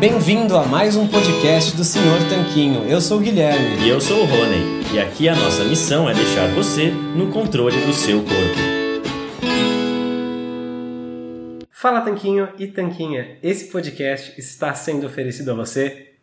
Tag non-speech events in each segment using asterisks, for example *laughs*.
Bem-vindo a mais um podcast do Senhor Tanquinho. Eu sou o Guilherme. E eu sou o Rony. E aqui a nossa missão é deixar você no controle do seu corpo. Fala Tanquinho e Tanquinha. Esse podcast está sendo oferecido a você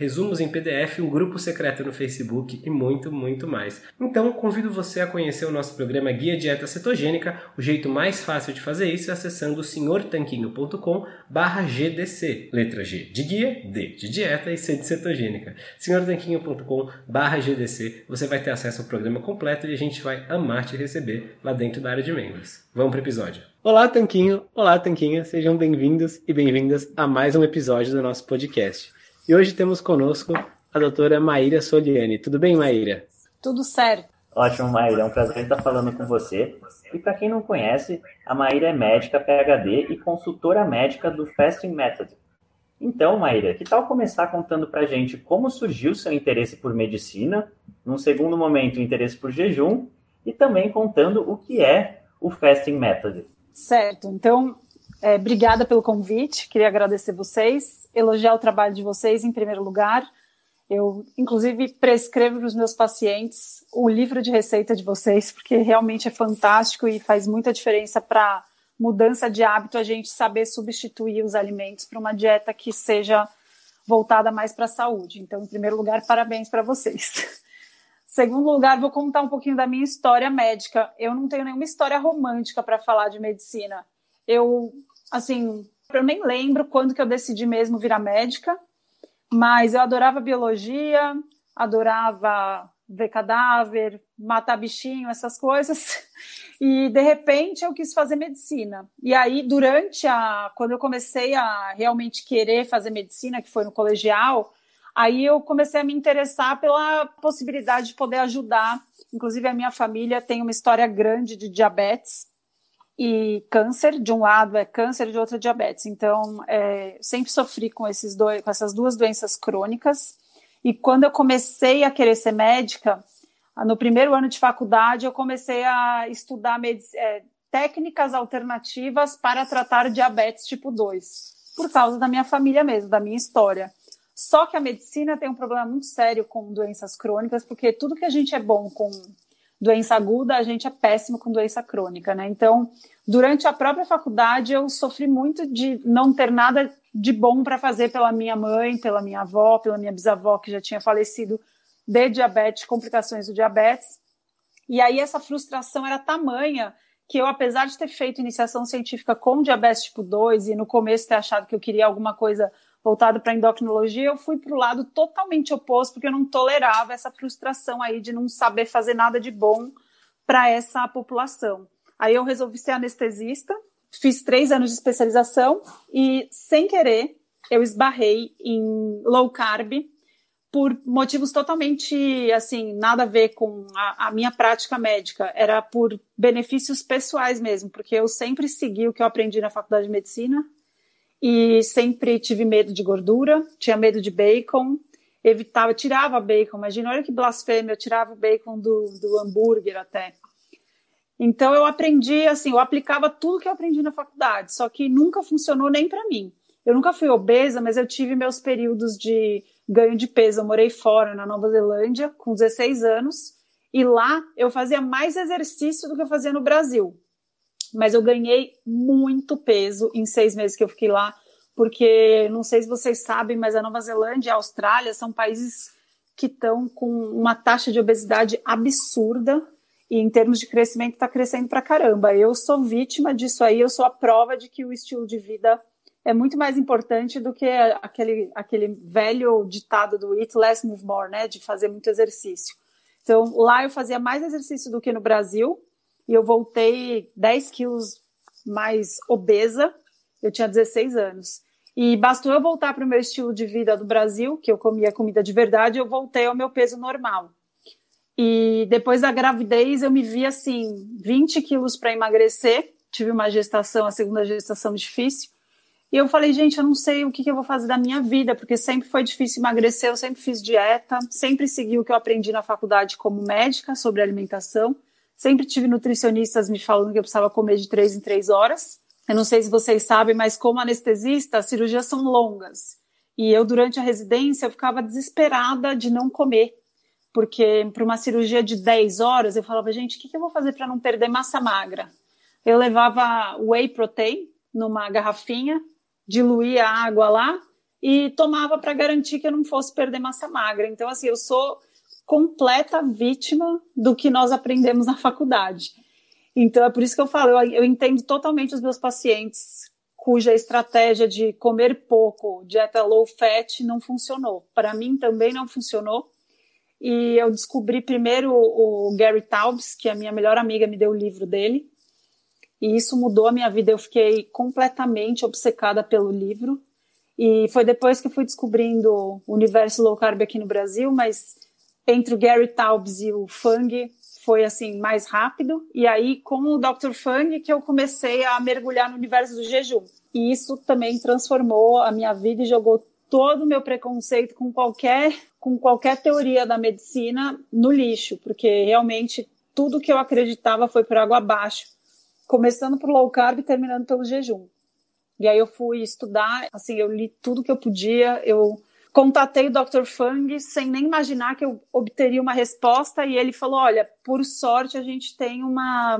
resumos em PDF, um grupo secreto no Facebook e muito, muito mais. Então, convido você a conhecer o nosso programa Guia Dieta Cetogênica. O jeito mais fácil de fazer isso é acessando senhortanquinho.com GDC. Letra G de guia, D de dieta e C de cetogênica. senhortanquinho.com GDC. Você vai ter acesso ao programa completo e a gente vai amar te receber lá dentro da área de membros. Vamos para o episódio. Olá, Tanquinho! Olá, Tanquinha! Sejam bem-vindos e bem-vindas a mais um episódio do nosso podcast. E hoje temos conosco a doutora Maíra Soliani. Tudo bem, Maíra? Tudo certo. Ótimo, Maíra. É um prazer estar falando com você. E para quem não conhece, a Maíra é médica PhD e consultora médica do Fasting Method. Então, Maíra, que tal começar contando para a gente como surgiu seu interesse por medicina, num segundo momento, o interesse por jejum, e também contando o que é o Fasting Method. Certo. Então, é, obrigada pelo convite. Queria agradecer vocês elogiar o trabalho de vocês em primeiro lugar. Eu, inclusive, prescrevo para os meus pacientes o livro de receita de vocês, porque realmente é fantástico e faz muita diferença para mudança de hábito a gente saber substituir os alimentos para uma dieta que seja voltada mais para a saúde. Então, em primeiro lugar, parabéns para vocês. *laughs* Segundo lugar, vou contar um pouquinho da minha história médica. Eu não tenho nenhuma história romântica para falar de medicina. Eu, assim, eu nem lembro quando que eu decidi mesmo virar médica, mas eu adorava biologia, adorava ver cadáver, matar bichinho, essas coisas. *laughs* E de repente eu quis fazer medicina. E aí, durante a. Quando eu comecei a realmente querer fazer medicina, que foi no colegial, aí eu comecei a me interessar pela possibilidade de poder ajudar. Inclusive, a minha família tem uma história grande de diabetes e câncer, de um lado é câncer de outro é diabetes. Então, é, sempre sofri com, esses dois, com essas duas doenças crônicas. E quando eu comecei a querer ser médica, no primeiro ano de faculdade, eu comecei a estudar é, técnicas alternativas para tratar diabetes tipo 2, por causa da minha família mesmo, da minha história. Só que a medicina tem um problema muito sério com doenças crônicas, porque tudo que a gente é bom com doença aguda, a gente é péssimo com doença crônica, né? Então, durante a própria faculdade, eu sofri muito de não ter nada de bom para fazer pela minha mãe, pela minha avó, pela minha bisavó, que já tinha falecido de diabetes, complicações do diabetes. E aí, essa frustração era tamanha que eu, apesar de ter feito iniciação científica com diabetes tipo 2 e no começo ter achado que eu queria alguma coisa voltado para endocrinologia, eu fui para o lado totalmente oposto, porque eu não tolerava essa frustração aí de não saber fazer nada de bom para essa população. Aí eu resolvi ser anestesista, fiz três anos de especialização e, sem querer, eu esbarrei em low carb por motivos totalmente, assim, nada a ver com a, a, minha prática médica. Era por benefícios pessoais mesmo, porque eu sempre segui o que eu aprendi na faculdade de medicina, e sempre tive medo de gordura, tinha medo de bacon. evitava, tirava bacon. Imagina, olha que blasfêmia, eu tirava o bacon do, do hambúrguer até. Então eu aprendi, assim, eu aplicava tudo que eu aprendi na faculdade, só que nunca funcionou nem para mim. Eu nunca fui obesa, mas eu tive meus períodos de ganho de peso. Eu morei fora, na Nova Zelândia, com 16 anos, e lá eu fazia mais exercício do que eu fazia no Brasil. Mas eu ganhei muito peso em seis meses que eu fiquei lá porque não sei se vocês sabem, mas a Nova Zelândia e a Austrália são países que estão com uma taxa de obesidade absurda e em termos de crescimento está crescendo para caramba. Eu sou vítima disso aí, eu sou a prova de que o estilo de vida é muito mais importante do que aquele, aquele velho ditado do eat less, move more, né, de fazer muito exercício. Então, lá eu fazia mais exercício do que no Brasil e eu voltei 10 quilos mais obesa, eu tinha 16 anos. E bastou eu voltar para o meu estilo de vida do Brasil, que eu comia comida de verdade, eu voltei ao meu peso normal. E depois da gravidez, eu me vi assim, 20 quilos para emagrecer. Tive uma gestação, a segunda gestação difícil. E eu falei, gente, eu não sei o que, que eu vou fazer da minha vida, porque sempre foi difícil emagrecer, eu sempre fiz dieta, sempre segui o que eu aprendi na faculdade como médica sobre alimentação. Sempre tive nutricionistas me falando que eu precisava comer de três em três horas. Eu não sei se vocês sabem, mas como anestesista, as cirurgias são longas. E eu, durante a residência, eu ficava desesperada de não comer. Porque para uma cirurgia de 10 horas, eu falava, gente, o que, que eu vou fazer para não perder massa magra? Eu levava whey protein numa garrafinha, diluía a água lá e tomava para garantir que eu não fosse perder massa magra. Então, assim, eu sou completa vítima do que nós aprendemos na faculdade. Então é por isso que eu falo, eu, eu entendo totalmente os meus pacientes cuja estratégia de comer pouco, dieta low fat, não funcionou. Para mim também não funcionou. E eu descobri primeiro o, Gary Taubes, que a minha melhor amiga me deu o livro dele. E isso mudou a minha vida. Eu fiquei completamente obcecada pelo livro. E foi depois que eu fui descobrindo o universo low carb aqui no Brasil, mas entre o Gary Taubes e o Fung, foi assim mais rápido e aí com o Dr. Fang que eu comecei a mergulhar no universo do jejum. E isso também transformou a minha vida e jogou todo o meu preconceito com qualquer com qualquer teoria da medicina no lixo, porque realmente tudo que eu acreditava foi por água abaixo, começando por low carb e terminando pelo jejum. E aí eu fui estudar, assim, eu li tudo que eu podia, eu Contatei o Dr. Fang sem nem imaginar que eu obteria uma resposta e ele falou: Olha, por sorte a gente tem uma,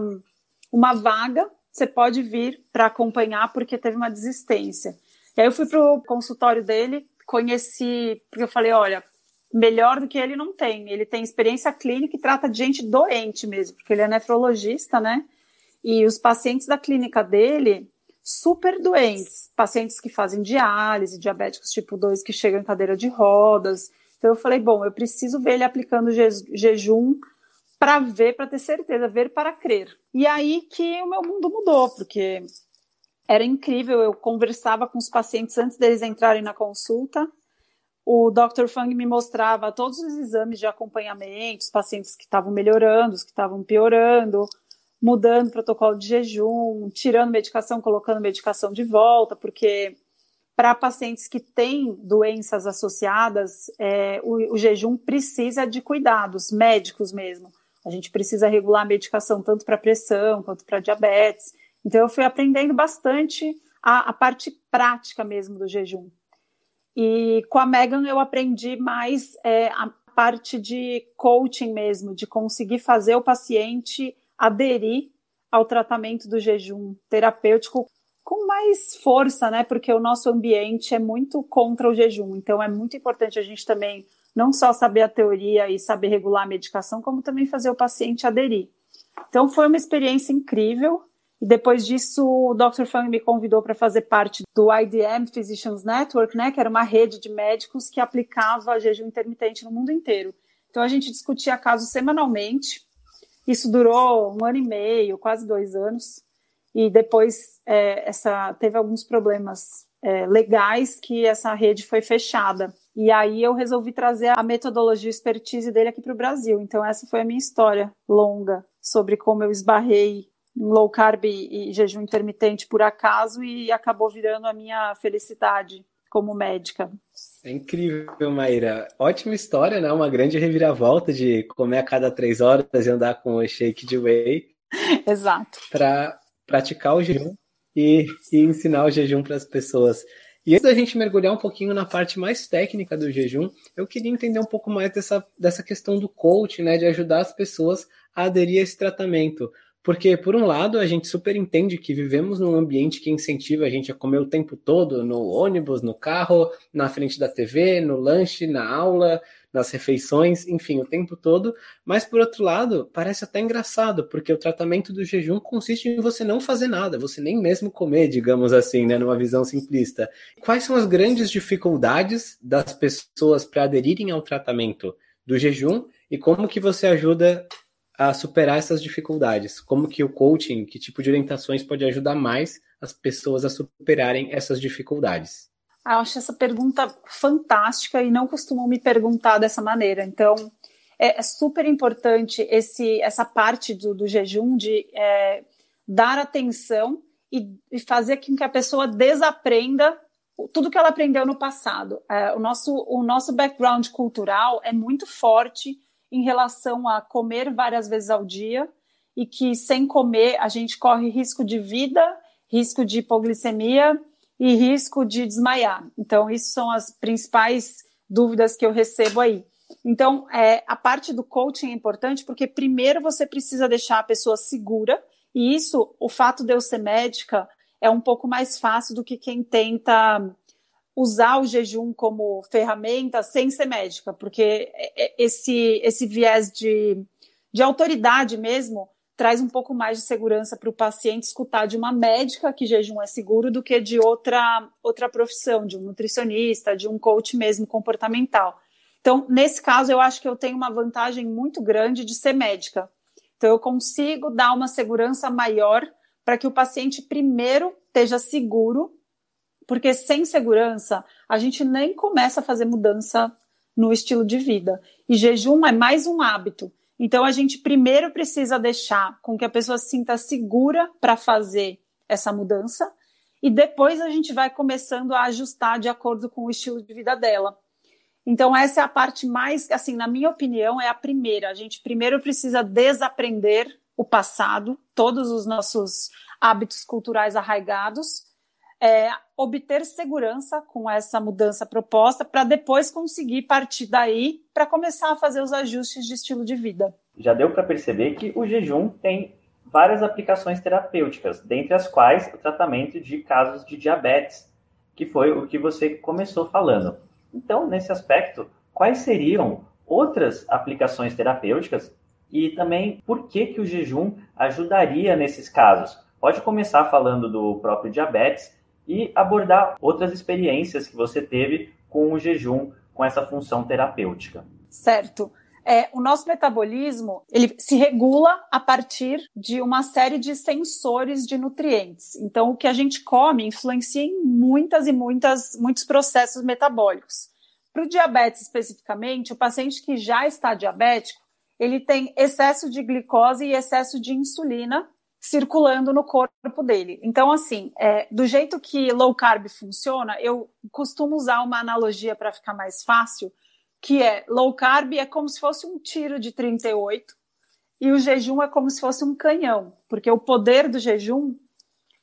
uma vaga, você pode vir para acompanhar porque teve uma desistência. E aí eu fui para o consultório dele, conheci, porque eu falei: Olha, melhor do que ele não tem. Ele tem experiência clínica e trata de gente doente mesmo, porque ele é nefrologista, né? E os pacientes da clínica dele super doentes, pacientes que fazem diálise, diabéticos tipo 2 que chegam em cadeira de rodas. Então eu falei, bom, eu preciso ver ele aplicando je jejum para ver, para ter certeza, ver para crer. E aí que o meu mundo mudou, porque era incrível, eu conversava com os pacientes antes deles entrarem na consulta. O Dr. Fang me mostrava todos os exames de acompanhamento, os pacientes que estavam melhorando, os que estavam piorando, mudando protocolo de jejum, tirando medicação, colocando medicação de volta, porque para pacientes que têm doenças associadas, é, o, o, jejum precisa de cuidados médicos mesmo. A gente precisa regular a medicação tanto para pressão quanto para diabetes. Então, eu fui aprendendo bastante a, a, parte prática mesmo do jejum. E com a Megan eu aprendi mais é, a parte de coaching mesmo, de conseguir fazer o paciente aderir ao tratamento do jejum terapêutico com mais força, né? Porque o nosso ambiente é muito contra o jejum. Então é muito importante a gente também não só saber a teoria e saber regular a medicação, como também fazer o paciente aderir. Então foi uma experiência incrível. E depois disso, o Dr. Fang me convidou para fazer parte do IDM Physicians Network, né, que era uma rede de médicos que aplicava jejum intermitente no mundo inteiro. Então a gente discutia casos semanalmente isso durou um ano e meio, quase dois anos, e depois é, essa teve alguns problemas é, legais que essa rede foi fechada. E aí eu resolvi trazer a metodologia e expertise dele aqui para o Brasil. Então essa foi a minha história longa sobre como eu esbarrei em low carb e jejum intermitente por acaso e acabou virando a minha felicidade como médica. É incrível, Maíra. Ótima história, né? Uma grande reviravolta de comer a cada três horas e andar com o shake de whey. *laughs* Exato. Para praticar o jejum e, e ensinar o jejum para as pessoas. E antes da gente mergulhar um pouquinho na parte mais técnica do jejum, eu queria entender um pouco mais dessa, dessa questão do coach, né? De ajudar as pessoas a aderir a esse tratamento. Porque, por um lado, a gente super entende que vivemos num ambiente que incentiva a gente a comer o tempo todo, no ônibus, no carro, na frente da TV, no lanche, na aula, nas refeições, enfim, o tempo todo. Mas, por outro lado, parece até engraçado, porque o tratamento do jejum consiste em você não fazer nada, você nem mesmo comer, digamos assim, né, numa visão simplista. Quais são as grandes dificuldades das pessoas para aderirem ao tratamento do jejum e como que você ajuda a superar essas dificuldades? Como que o coaching, que tipo de orientações pode ajudar mais as pessoas a superarem essas dificuldades? Ah, eu acho essa pergunta fantástica e não costumam me perguntar dessa maneira. Então, é, é super importante esse, essa parte do, do jejum de é, dar atenção e, e, fazer com que a pessoa desaprenda tudo que ela aprendeu no passado. É, o, nosso, o nosso background cultural é muito forte em relação a comer várias vezes ao dia e que sem comer a gente corre risco de vida, risco de hipoglicemia e risco de desmaiar. Então, isso são as principais dúvidas que eu recebo aí. Então, é, a parte do coaching é importante porque, primeiro, você precisa deixar a pessoa segura, e isso, o fato de eu ser médica, é um pouco mais fácil do que quem tenta usar o jejum como ferramenta sem ser médica, porque esse, esse viés de, de autoridade mesmo traz um pouco mais de segurança para o paciente escutar de uma médica que jejum é seguro do que de outra, outra profissão, de um nutricionista, de um coach mesmo comportamental. Então, nesse caso, eu acho que eu tenho uma vantagem muito grande de ser médica. Então, eu consigo dar uma segurança maior para que o paciente primeiro esteja seguro porque sem segurança, a gente nem começa a fazer mudança no estilo de vida. E jejum é mais um hábito. Então, a gente primeiro precisa deixar com que a pessoa se sinta segura para fazer essa mudança, e depois a gente vai começando a ajustar de acordo com o estilo de vida dela. Então, essa é a parte mais, assim, na minha opinião, é a primeira. A gente primeiro precisa desaprender o passado, todos os nossos hábitos culturais arraigados, é, obter segurança com essa mudança proposta para depois conseguir partir daí para começar a fazer os ajustes de estilo de vida. Já deu para perceber que o jejum tem várias aplicações terapêuticas, dentre as quais o tratamento de casos de diabetes, que foi o que você começou falando. Então, nesse aspecto, quais seriam outras aplicações terapêuticas e também por que, que o jejum ajudaria nesses casos? Pode começar falando do próprio diabetes e abordar outras experiências que você teve com o jejum, com essa função terapêutica. Certo. É, o nosso metabolismo ele se regula a partir de uma série de sensores de nutrientes. Então, o que a gente come influencia em muitas e muitas muitos processos metabólicos. Para o diabetes especificamente, o paciente que já está diabético, ele tem excesso de glicose e excesso de insulina circulando no corpo dele. Então, assim, é, do jeito que low carb funciona, eu costumo usar uma analogia para ficar mais fácil, que é low carb é como se fosse um tiro de 38 e o jejum é como se fosse um canhão, porque o poder do jejum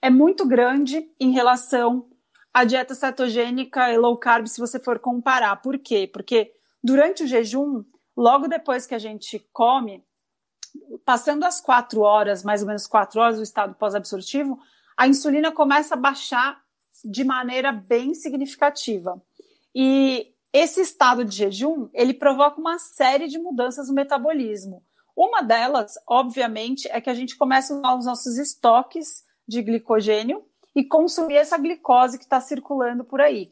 é muito grande em relação à dieta cetogênica e low carb, se você for comparar. Por quê? Porque durante o jejum, logo depois que a gente come, passando as quatro horas, mais ou menos quatro horas, do estado pós-absortivo, a insulina começa a baixar de maneira bem significativa. E esse estado de jejum, ele provoca uma série de mudanças no metabolismo. Uma delas, obviamente, é que a gente começa a usar os nossos estoques de glicogênio e consumir essa glicose que está circulando por aí.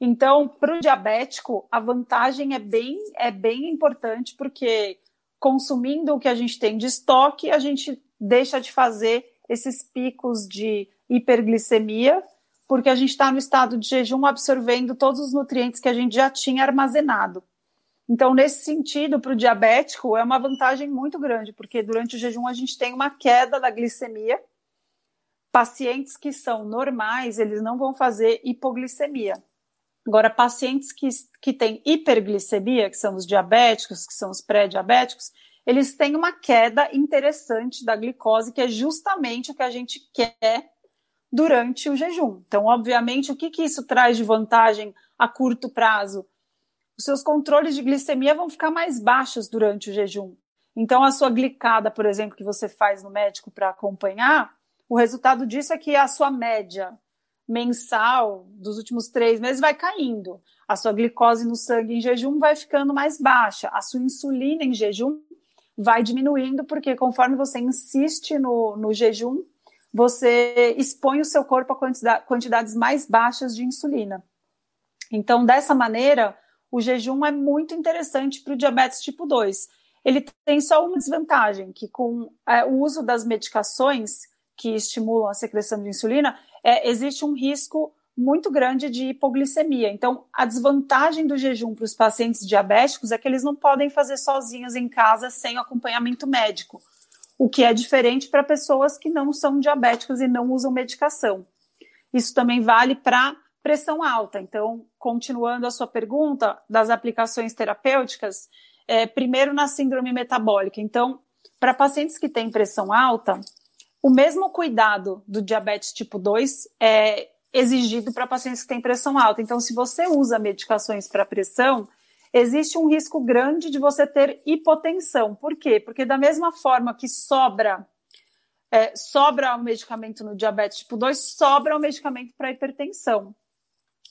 Então, para o diabético, a vantagem é bem, é bem importante, porque consumindo o que a gente tem de estoque, a gente deixa de fazer esses picos de hiperglicemia, porque a gente está no estado de jejum absorvendo todos os nutrientes que a gente já tinha armazenado. Então, nesse sentido, para o diabético, é uma vantagem muito grande, porque durante o jejum a gente tem uma queda da glicemia. Pacientes que são normais, eles não vão fazer hipoglicemia. Agora, pacientes que, que têm hiperglicemia, que são os diabéticos, que são os pré-diabéticos, eles têm uma queda interessante da glicose, que é justamente o que a gente quer durante o jejum. Então, obviamente, o que, que isso traz de vantagem a curto prazo? Os seus controles de glicemia vão ficar mais baixos durante o jejum. Então, a sua glicada, por exemplo, que você faz no médico para acompanhar, o resultado disso é que a sua média mensal dos últimos três meses vai caindo. A sua glicose no sangue em jejum vai ficando mais baixa. A sua insulina em jejum vai diminuindo, porque conforme você insiste no, no jejum, você expõe o seu corpo a quantidades mais baixas de insulina. Então, dessa maneira, o jejum é muito interessante para o diabetes tipo 2. Ele tem só uma desvantagem, que com é, o uso das medicações que estimulam a secreção de insulina, é, existe um risco muito grande de hipoglicemia. Então, a desvantagem do jejum para os pacientes diabéticos é que eles não podem fazer sozinhos em casa sem acompanhamento médico, o que é diferente para pessoas que não são diabéticas e não usam medicação. Isso também vale para pressão alta. Então, continuando a sua pergunta das aplicações terapêuticas, é, primeiro na síndrome metabólica. Então, para pacientes que têm pressão alta, o mesmo cuidado do diabetes tipo 2 é exigido para pacientes que têm pressão alta. Então, se você usa medicações para pressão, existe um risco grande de você ter hipotensão. Por quê? Porque da mesma forma que sobra é, sobra o medicamento no diabetes tipo 2, sobra o medicamento para hipertensão.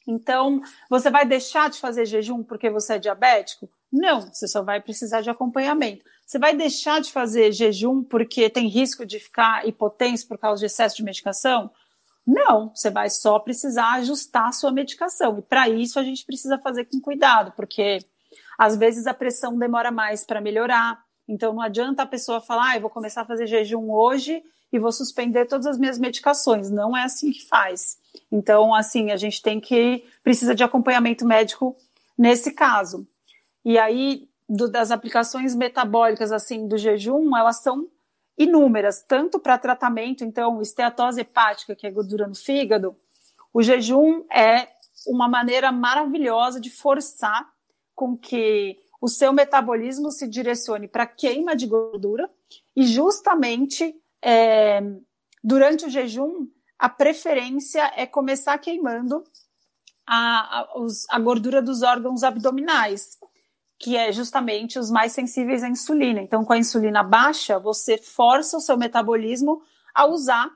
Então, você vai deixar de fazer jejum porque você é diabético? Não, você só vai precisar de acompanhamento. Você vai deixar de fazer jejum porque tem risco de ficar hipotenso por causa de excesso de medicação? Não, você vai só precisar ajustar a sua medicação. E para isso a gente precisa fazer com cuidado, porque às vezes a pressão demora mais para melhorar. Então não adianta a pessoa falar, ah, eu vou começar a fazer jejum hoje e vou suspender todas as minhas medicações. Não é assim que faz. Então, assim, a gente tem que precisa de acompanhamento médico nesse caso. E aí, do, das aplicações metabólicas assim do jejum, elas são inúmeras, tanto para tratamento, então, esteatose hepática, que é gordura no fígado, o jejum é uma maneira maravilhosa de forçar com que o seu metabolismo se direcione para queima de gordura e justamente é, durante o jejum a preferência é começar queimando a, a, os, a gordura dos órgãos abdominais que é justamente os mais sensíveis à insulina. Então, com a insulina baixa, você força o seu metabolismo a usar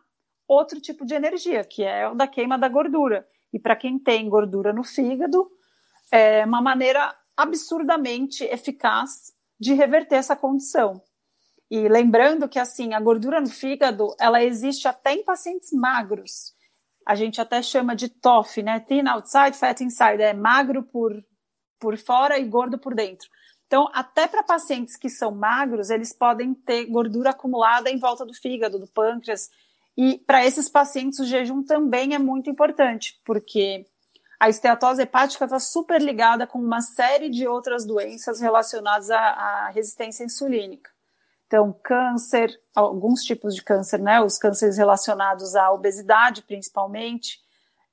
outro tipo de energia, que é o da queima da gordura. E para quem tem gordura no fígado, é uma maneira absurdamente eficaz de reverter essa condição. E lembrando que assim, a gordura no fígado, ela existe até em pacientes magros. A gente até chama de TOF, né? Thin outside, fat inside, é magro por por fora e gordo por dentro. Então, até para pacientes que são magros, eles podem ter gordura acumulada em volta do fígado, do pâncreas. E para esses pacientes, o jejum também é muito importante, porque a esteatose hepática está super ligada com uma série de outras doenças relacionadas à, à, resistência insulínica. Então, câncer, alguns tipos de câncer, né? Os cânceres relacionados à obesidade, principalmente.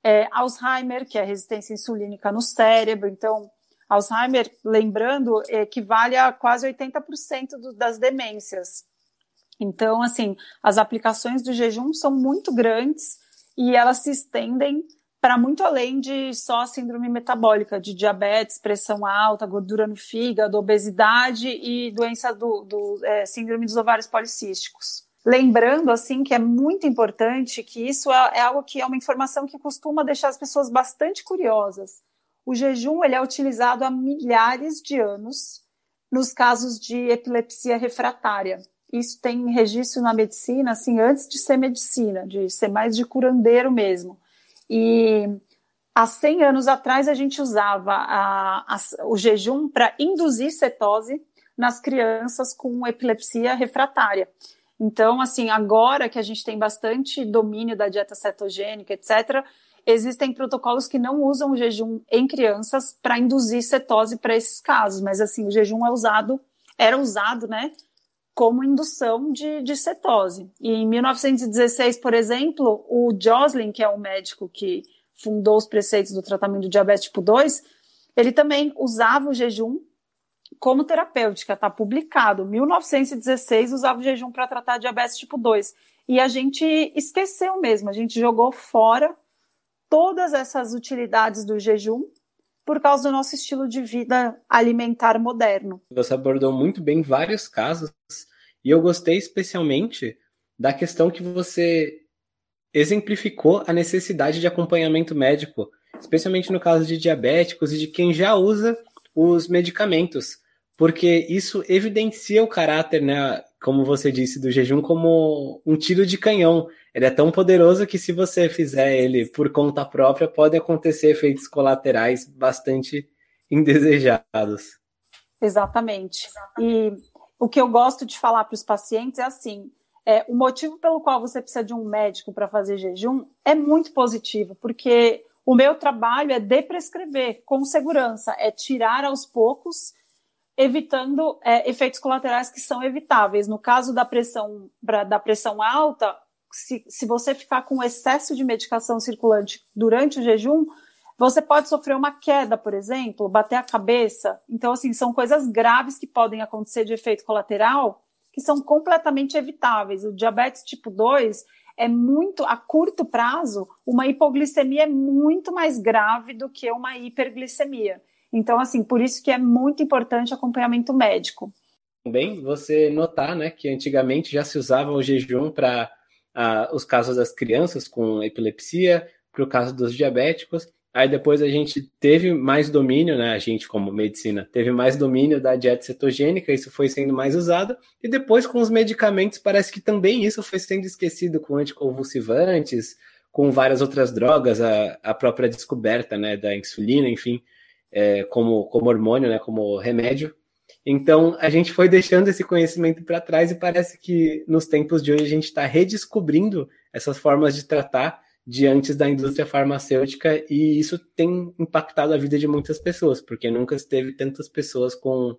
É, Alzheimer, que é a resistência insulínica no cérebro. Então, Alzheimer, lembrando, equivale a quase 80% do, das demências. Então, assim, as aplicações do jejum são muito grandes e elas se estendem para muito além de só síndrome metabólica, de diabetes, pressão alta, gordura no fígado, obesidade e doença do, do é, síndrome dos ovários policísticos. Lembrando, assim, que é muito importante que isso é, é algo que é uma informação que costuma deixar as pessoas bastante curiosas o jejum ele é utilizado há milhares de anos nos casos de epilepsia refratária. Isso tem registro na medicina, assim, antes de ser medicina, de ser mais de curandeiro mesmo. E há 100 anos atrás a gente usava a, a, o jejum para induzir cetose nas crianças com epilepsia refratária. Então, assim, agora que a gente tem bastante domínio da dieta cetogênica, etc., Existem protocolos que não usam o jejum em crianças para induzir cetose para esses casos, mas assim, o jejum é usado, era usado, né, como indução de, de cetose. E em 1916, por exemplo, o Joslin, que é um médico que fundou os preceitos do tratamento do diabetes tipo 2, ele também usava o jejum como terapêutica, está publicado. 1916 usava o jejum para tratar diabetes tipo 2. E a gente esqueceu mesmo, a gente jogou fora todas essas utilidades do jejum por causa do nosso estilo de vida alimentar moderno. Você abordou muito bem vários casos e eu gostei especialmente da questão que você exemplificou a necessidade de acompanhamento médico, especialmente no caso de diabéticos e de quem já usa os medicamentos, porque isso evidencia o caráter, né, como você disse, do jejum como um tiro de canhão. Ele é tão poderoso que se você fizer ele por conta própria, pode acontecer efeitos colaterais bastante indesejados. Exatamente. E o que eu gosto de falar para os pacientes é assim: é, o motivo pelo qual você precisa de um médico para fazer jejum é muito positivo, porque o meu trabalho é deprescrever com segurança, é tirar aos poucos evitando é, efeitos colaterais que são evitáveis. No caso da pressão, da pressão alta, se, se você ficar com excesso de medicação circulante durante o jejum, você pode sofrer uma queda, por exemplo, bater a cabeça. Então, assim, são coisas graves que podem acontecer de efeito colateral que são completamente evitáveis. O diabetes tipo 2 é muito, a curto prazo, uma hipoglicemia é muito mais grave do que uma hiperglicemia. Então, assim, por isso que é muito importante acompanhamento médico. Também você notar, né, que antigamente já se usava o jejum para os casos das crianças com epilepsia, para o caso dos diabéticos. Aí depois a gente teve mais domínio, né? A gente, como medicina, teve mais domínio da dieta cetogênica, isso foi sendo mais usado. E depois, com os medicamentos, parece que também isso foi sendo esquecido com anticonvulsivantes, com várias outras drogas, a, a própria descoberta né, da insulina, enfim é, como, como hormônio, né, como remédio. Então, a gente foi deixando esse conhecimento para trás e parece que nos tempos de hoje a gente está redescobrindo essas formas de tratar de antes da indústria farmacêutica e isso tem impactado a vida de muitas pessoas, porque nunca teve tantas pessoas com,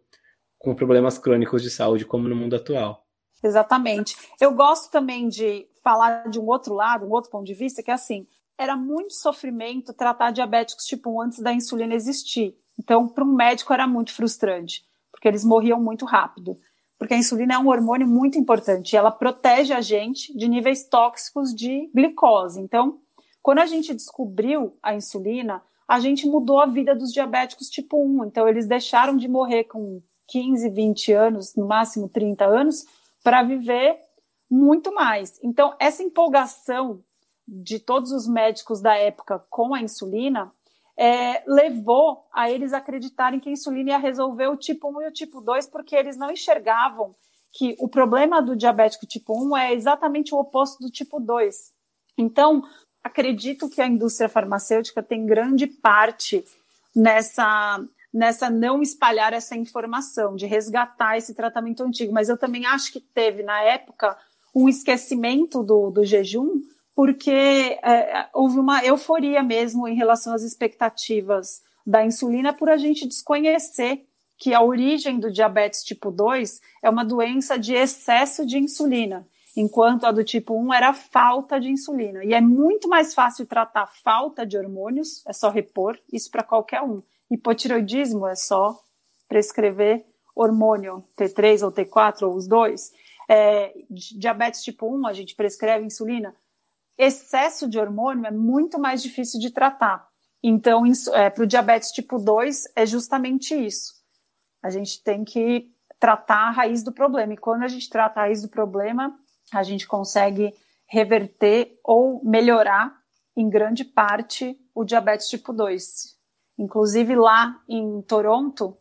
com problemas crônicos de saúde como no mundo atual. Exatamente. Eu gosto também de falar de um outro lado, um outro ponto de vista, que é assim, era muito sofrimento tratar diabéticos tipo 1 antes da insulina existir. Então, para um médico era muito frustrante, porque eles morriam muito rápido. Porque a insulina é um hormônio muito importante ela protege a gente de níveis tóxicos de glicose. Então, quando a gente descobriu a insulina, a gente mudou a vida dos diabéticos tipo 1. Então, eles deixaram de morrer com 15, 20 anos, no máximo 30 anos, para viver muito mais. Então, essa empolgação de todos os médicos da época com a insulina é, levou a eles acreditarem que a insulina ia resolver o tipo 1 e o tipo 2, porque eles não enxergavam que o problema do diabético tipo 1 é exatamente o oposto do tipo 2. Então, acredito que a indústria farmacêutica tem grande parte nessa nessa não espalhar essa informação, de resgatar esse tratamento antigo. Mas eu também acho que teve, na época, um esquecimento do, do jejum, porque é, houve uma euforia mesmo em relação às expectativas da insulina por a gente desconhecer que a origem do diabetes tipo 2 é uma doença de excesso de insulina, enquanto a do tipo 1 era falta de insulina. E é muito mais fácil tratar falta de hormônios, é só repor, isso para qualquer um. Hipotiroidismo é só prescrever hormônio T3 ou T4 ou os dois. É, diabetes tipo 1, a gente prescreve insulina excesso de hormônio é muito mais difícil de tratar. Então, é, para o diabetes tipo 2, é justamente isso. A gente tem que tratar a raiz do problema. E quando a gente trata a raiz do problema, a gente consegue reverter ou melhorar, em grande parte, o diabetes tipo 2. Inclusive, lá em Toronto,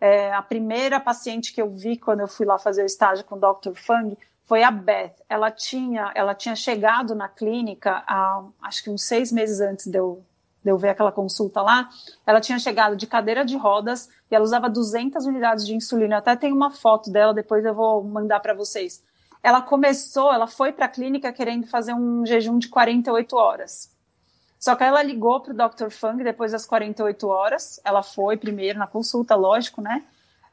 é, a primeira paciente que eu vi quando eu fui lá fazer o estágio com o Dr. Fung foi a Beth. Ela tinha, ela tinha chegado na clínica, há, acho que uns seis meses antes de eu, de eu ver aquela consulta lá. Ela tinha chegado de cadeira de rodas e ela usava 200 unidades de insulina. Eu até tem uma foto dela, depois eu vou mandar para vocês. Ela começou, ela foi para a clínica querendo fazer um jejum de 48 horas. Só que ela ligou para o Dr. Fung depois das 48 horas. Ela foi primeiro na consulta, lógico, né?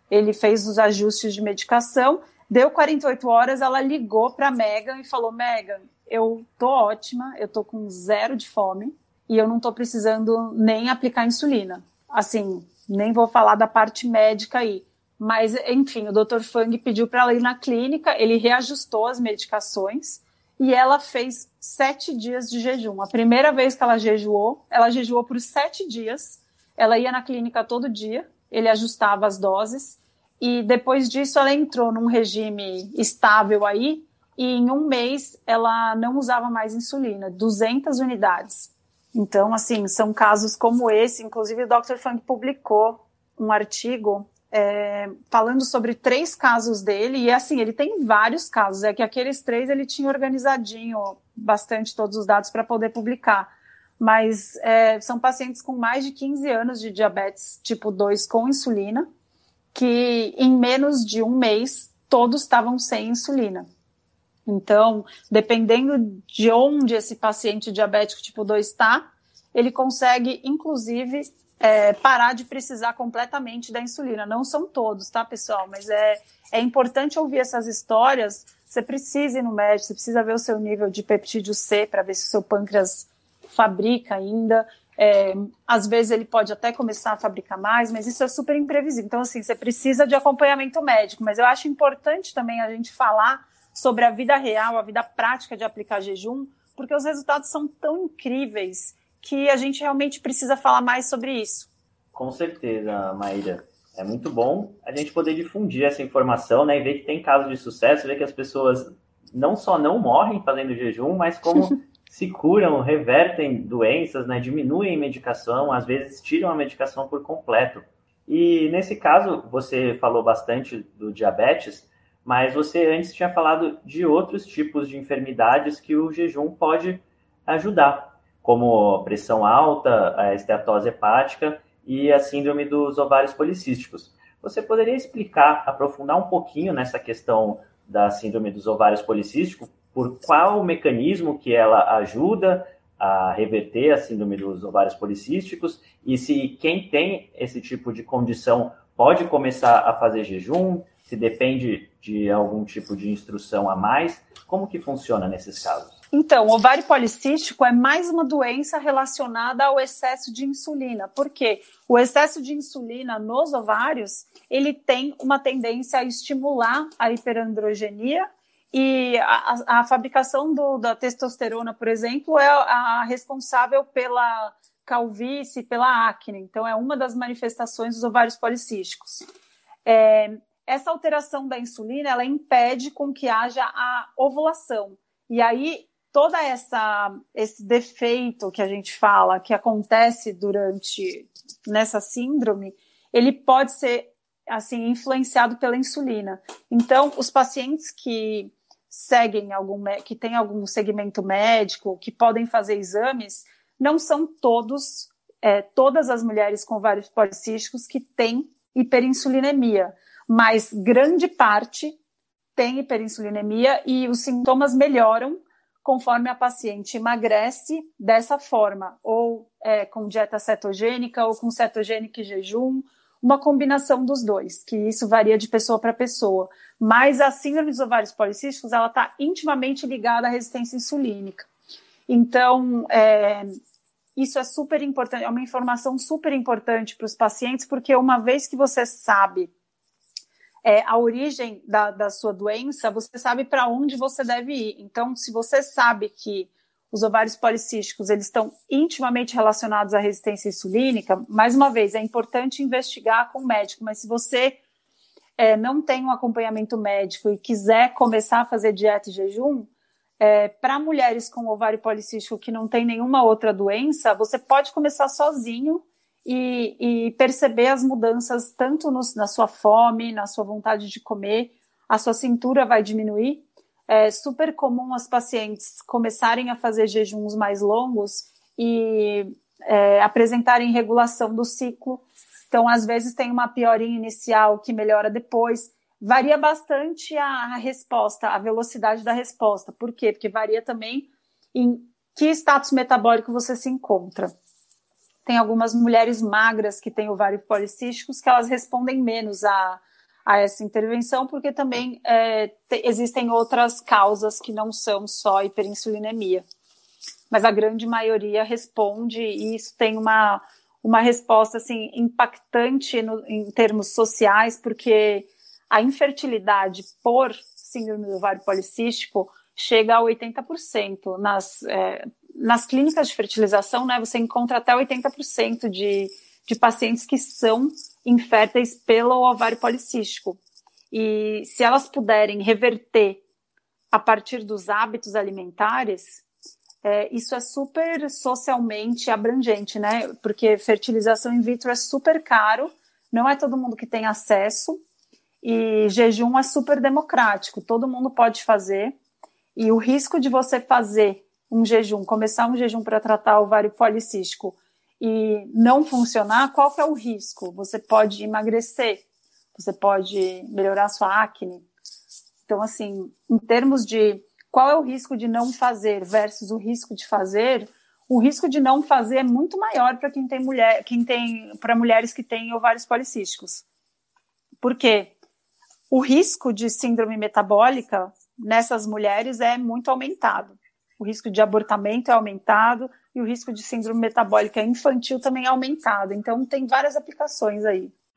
Ele fez os ajustes de medicação Deu 48 horas, ela ligou para Megan e falou: Megan, eu tô ótima, eu tô com zero de fome, e eu não estou precisando nem aplicar insulina. Assim, nem vou falar da parte médica aí. Mas, enfim, o Dr. Fang pediu para ela ir na clínica, ele reajustou as medicações e ela fez sete dias de jejum. A primeira vez que ela jejuou, ela jejuou por sete dias. Ela ia na clínica todo dia, ele ajustava as doses e depois disso ela entrou num regime estável aí e em um mês ela não usava mais insulina, 200 unidades. Então, assim, são casos como esse. Inclusive, o Dr. Funk publicou um artigo é, falando sobre três casos dele, e assim, ele tem vários casos, é que aqueles três ele tinha organizadinho bastante todos os dados para poder publicar. Mas é, são pacientes com mais de 15 anos de diabetes tipo 2 com insulina, que em menos de um mês todos estavam sem insulina. Então, dependendo de onde esse paciente diabético tipo 2 está, ele consegue, inclusive, é, parar de precisar completamente da insulina. Não são todos, tá, pessoal? Mas é, é importante ouvir essas histórias. Você precisa ir no médico, você precisa ver o seu nível de peptídeo C para ver se o seu pâncreas fabrica ainda. É, às vezes ele pode até começar a fabricar mais, mas isso é super imprevisível. Então, assim, você precisa de acompanhamento médico. Mas eu acho importante também a gente falar sobre a vida real, a vida prática de aplicar jejum, porque os resultados são tão incríveis que a gente realmente precisa falar mais sobre isso. Com certeza, Maíra. É muito bom a gente poder difundir essa informação, né, e ver que tem casos de sucesso, ver que as pessoas não só não morrem fazendo jejum, mas como *laughs* se curam, revertem doenças, né, diminuem medicação, às vezes tiram a medicação por completo. E nesse caso, você falou bastante do diabetes, mas você antes tinha falado de outros tipos de enfermidades que o jejum pode ajudar, como pressão alta, a esteatose hepática e a síndrome dos ovários policísticos. Você poderia explicar, aprofundar um pouquinho nessa questão da síndrome dos ovários policísticos, por qual mecanismo que ela ajuda a reverter a síndrome dos ovários policísticos e se quem tem esse tipo de condição pode começar a fazer jejum, se depende de algum tipo de instrução a mais? Como que funciona nesses casos? Então, o ovário policístico é mais uma doença relacionada ao excesso de insulina. Por quê? O excesso de insulina nos ovários, ele tem uma tendência a estimular a hiperandrogenia e a, a fabricação do, da testosterona, por exemplo, é a responsável pela calvície, pela acne. Então, é uma das manifestações dos ovários policísticos. É, essa alteração da insulina ela impede com que haja a ovulação. E aí toda essa esse defeito que a gente fala que acontece durante nessa síndrome, ele pode ser assim influenciado pela insulina. Então, os pacientes que seguem algum que têm algum segmento médico, que podem fazer exames, não são todos é, todas as mulheres com vários policísticos que têm hiperinsulinemia mas grande parte tem hiperinsulinemia e os sintomas melhoram conforme a paciente emagrece dessa forma, ou é, com dieta cetogênica, ou com cetogênica e jejum, uma combinação dos dois, que isso varia de pessoa para pessoa. Mas a síndrome dos ovários policísticos, ela está intimamente ligada à resistência insulínica. Então, é, isso é super importante, é uma informação super importante para os pacientes, porque uma vez que você sabe é, a origem da, da sua doença, você sabe para onde você deve ir. Então, se você sabe que os ovários policísticos eles estão intimamente relacionados à resistência insulínica, mais uma vez, é importante investigar com o médico, mas se você é, não tem um acompanhamento médico e quiser começar a fazer dieta e jejum, é, para mulheres com ovário policístico que não tem nenhuma outra doença, você pode começar sozinho e, e perceber as mudanças tanto no, na sua fome, na sua vontade de comer, a sua cintura vai diminuir. É super comum as pacientes começarem a fazer jejuns mais longos e é, apresentarem regulação do ciclo. Então, às vezes, tem uma piorinha inicial que melhora depois. Varia bastante a, resposta, a velocidade da resposta. Por quê? Porque varia também em que status metabólico você se encontra. Tem algumas mulheres magras que têm ovários policísticos que elas respondem menos a, a essa intervenção, porque também é, te, existem outras causas que não são só hiperinsulinemia. mas a grande maioria responde e isso tem uma, uma resposta assim impactante no, em termos sociais, porque a infertilidade por síndrome do ovário policístico chega a 80%. Nas, é, nas clínicas de fertilização, né, você encontra até 80% de, de pacientes que são inférteis pelo ovário policístico. E se elas puderem reverter a partir dos hábitos alimentares, é, isso é super socialmente abrangente, né? Porque fertilização in vitro é super caro, não é todo mundo que tem acesso, e jejum é super democrático, todo mundo pode fazer. E o risco de você fazer um jejum, começar um jejum para tratar o ovário policístico e não funcionar, qual que é o risco? Você pode emagrecer, você pode melhorar sua acne. Então, assim, em termos de qual é o risco de não fazer versus o risco de fazer, o risco de não fazer é muito maior para quem tem mulher, quem tem para mulheres que têm ovários policísticos. Por quê? O risco de síndrome metabólica nessas mulheres é muito aumentado. O risco de abortamento é aumentado e o risco de síndrome metabólica infantil também é aumentado. Então tem várias aplicações aí.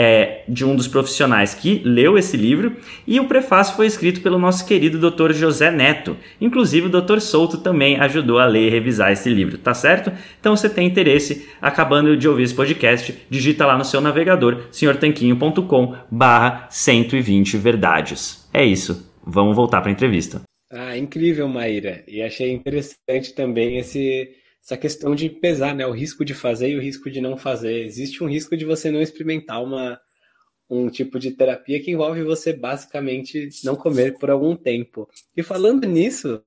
é, de um dos profissionais que leu esse livro, e o prefácio foi escrito pelo nosso querido Dr. José Neto. Inclusive, o Dr. Souto também ajudou a ler e revisar esse livro, tá certo? Então, se tem interesse, acabando de ouvir esse podcast, digita lá no seu navegador, senhortanquinho.com barra 120 verdades. É isso, vamos voltar para a entrevista. Ah, incrível, Maíra. E achei interessante também esse essa questão de pesar, né? O risco de fazer e o risco de não fazer. Existe um risco de você não experimentar uma, um tipo de terapia que envolve você basicamente não comer por algum tempo. E falando nisso,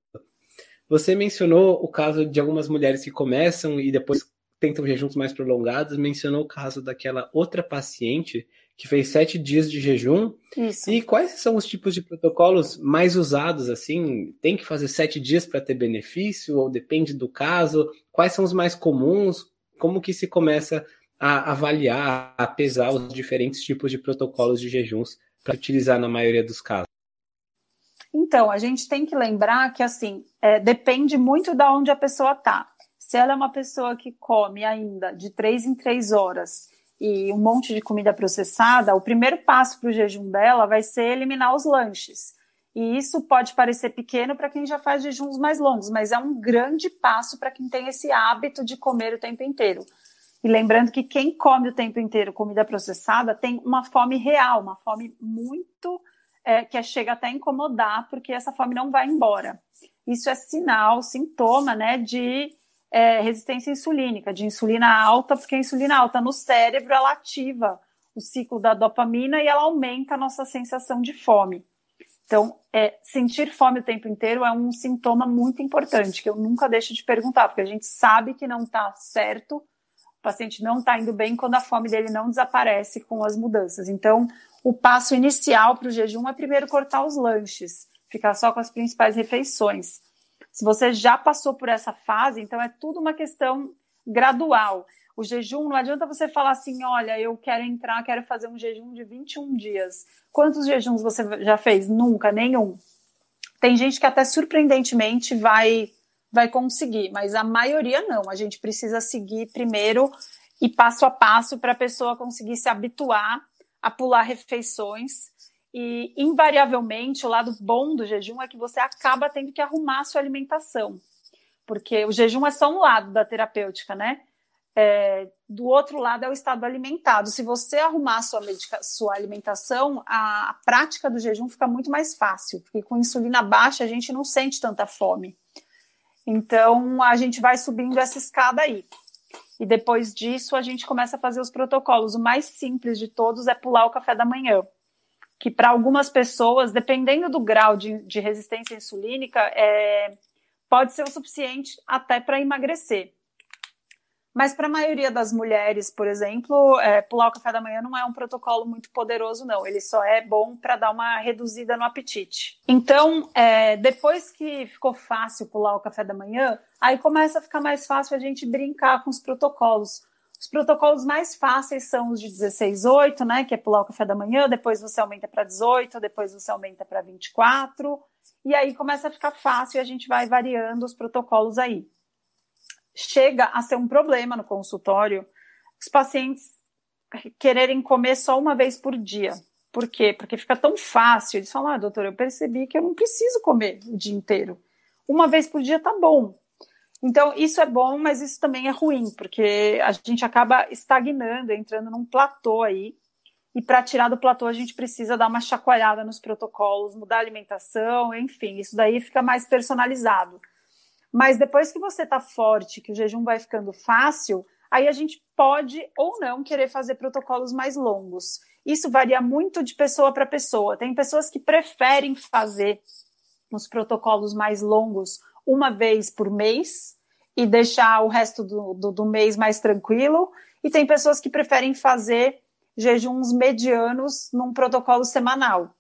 você mencionou o caso de algumas mulheres que começam e depois tentam jejuns mais prolongados, mencionou o caso daquela outra paciente que fez sete dias de jejum. Isso. E quais são os tipos de protocolos mais usados? Assim, tem que fazer sete dias para ter benefício ou depende do caso? Quais são os mais comuns? Como que se começa a avaliar, a pesar os diferentes tipos de protocolos de jejuns para utilizar na maioria dos casos? Então, a gente tem que lembrar que assim é, depende muito de onde a pessoa está. Se ela é uma pessoa que come ainda de três em três horas e um monte de comida processada, o primeiro passo para o jejum dela vai ser eliminar os lanches. E isso pode parecer pequeno para quem já faz jejuns mais longos, mas é um grande passo para quem tem esse hábito de comer o tempo inteiro. E lembrando que quem come o tempo inteiro comida processada tem uma fome real, uma fome muito é, que chega até a incomodar, porque essa fome não vai embora. Isso é sinal, sintoma, né, de é, resistência insulínica, de insulina alta, porque a insulina alta no cérebro ela ativa o ciclo da dopamina e ela aumenta a nossa sensação de fome. Então, é, sentir fome o tempo inteiro é um sintoma muito importante, que eu nunca deixo de perguntar, porque a gente sabe que não está certo, o paciente não está indo bem quando a fome dele não desaparece com as mudanças. Então, o passo inicial para o jejum é primeiro cortar os lanches, ficar só com as principais refeições. Se você já passou por essa fase, então é tudo uma questão gradual. O jejum, não adianta você falar assim, olha, eu quero entrar, quero fazer um jejum de 21 dias. Quantos jejuns você já fez? Nunca, nenhum. Tem gente que até surpreendentemente vai vai conseguir, mas a maioria não. A gente precisa seguir primeiro e passo a passo para a pessoa conseguir se habituar a pular refeições e, invariavelmente, o lado bom do jejum é que você acaba tendo que arrumar a sua alimentação. Porque o jejum é só um lado da terapêutica, né? É, do outro lado é o estado alimentado. Se você arrumar sua, medica, sua alimentação, a, a, prática do jejum fica muito mais fácil, porque com insulina baixa a gente não sente tanta fome. Então, a gente vai subindo essa escada aí. E depois disso, a gente começa a fazer os protocolos. O mais simples de todos é pular o café da manhã. Que para algumas pessoas, dependendo do grau de, de resistência insulínica, é, pode ser o suficiente até para emagrecer. Mas para a maioria das mulheres, por exemplo, é, pular o café da manhã não é um protocolo muito poderoso, não. Ele só é bom para dar uma reduzida no apetite. Então, é, depois que ficou fácil pular o café da manhã, aí começa a ficar mais fácil a gente brincar com os protocolos. Os protocolos mais fáceis são os de 16, 8, né? Que é pular o café da manhã, depois você aumenta para 18, depois você aumenta para 24, e aí começa a ficar fácil e a gente vai variando os protocolos aí chega a ser um problema no consultório os pacientes quererem comer só uma vez por dia. Por quê? Porque fica tão fácil. Eles falam, ah, doutor, eu percebi que eu não preciso comer o dia inteiro. Uma vez por dia tá bom. Então, isso é bom, mas isso também é ruim, porque a gente acaba estagnando, entrando num platô aí. E para tirar do platô, a gente precisa dar uma chacoalhada nos protocolos, mudar a alimentação, enfim, isso daí fica mais personalizado. Mas depois que você está forte, que o jejum vai ficando fácil, aí a gente pode ou não querer fazer protocolos mais longos. Isso varia muito de pessoa para pessoa. Tem pessoas que preferem fazer os protocolos mais longos uma vez por mês e deixar o resto do, do, do mês mais tranquilo. E tem pessoas que preferem fazer jejuns medianos num protocolo semanal.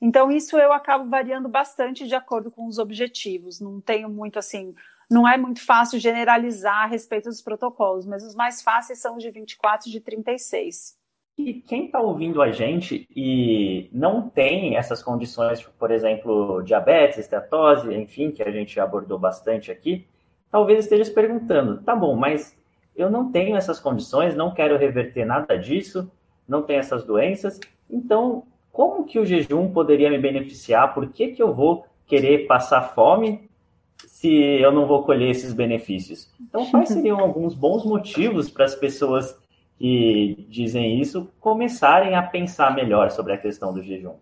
Então, isso eu acabo variando bastante de acordo com os objetivos. Não tenho muito assim, não é muito fácil generalizar a respeito dos protocolos, mas os mais fáceis são os de 24 e de 36. E quem está ouvindo a gente e não tem essas condições, tipo, por exemplo, diabetes, esteatose, enfim, que a gente abordou bastante aqui, talvez esteja se perguntando: tá bom, mas eu não tenho essas condições, não quero reverter nada disso, não tenho essas doenças, então como que o jejum poderia me beneficiar? Por que, que eu vou querer passar fome se eu não vou colher esses benefícios? Então, quais seriam alguns bons motivos para as pessoas que dizem isso começarem a pensar melhor sobre a questão do jejum?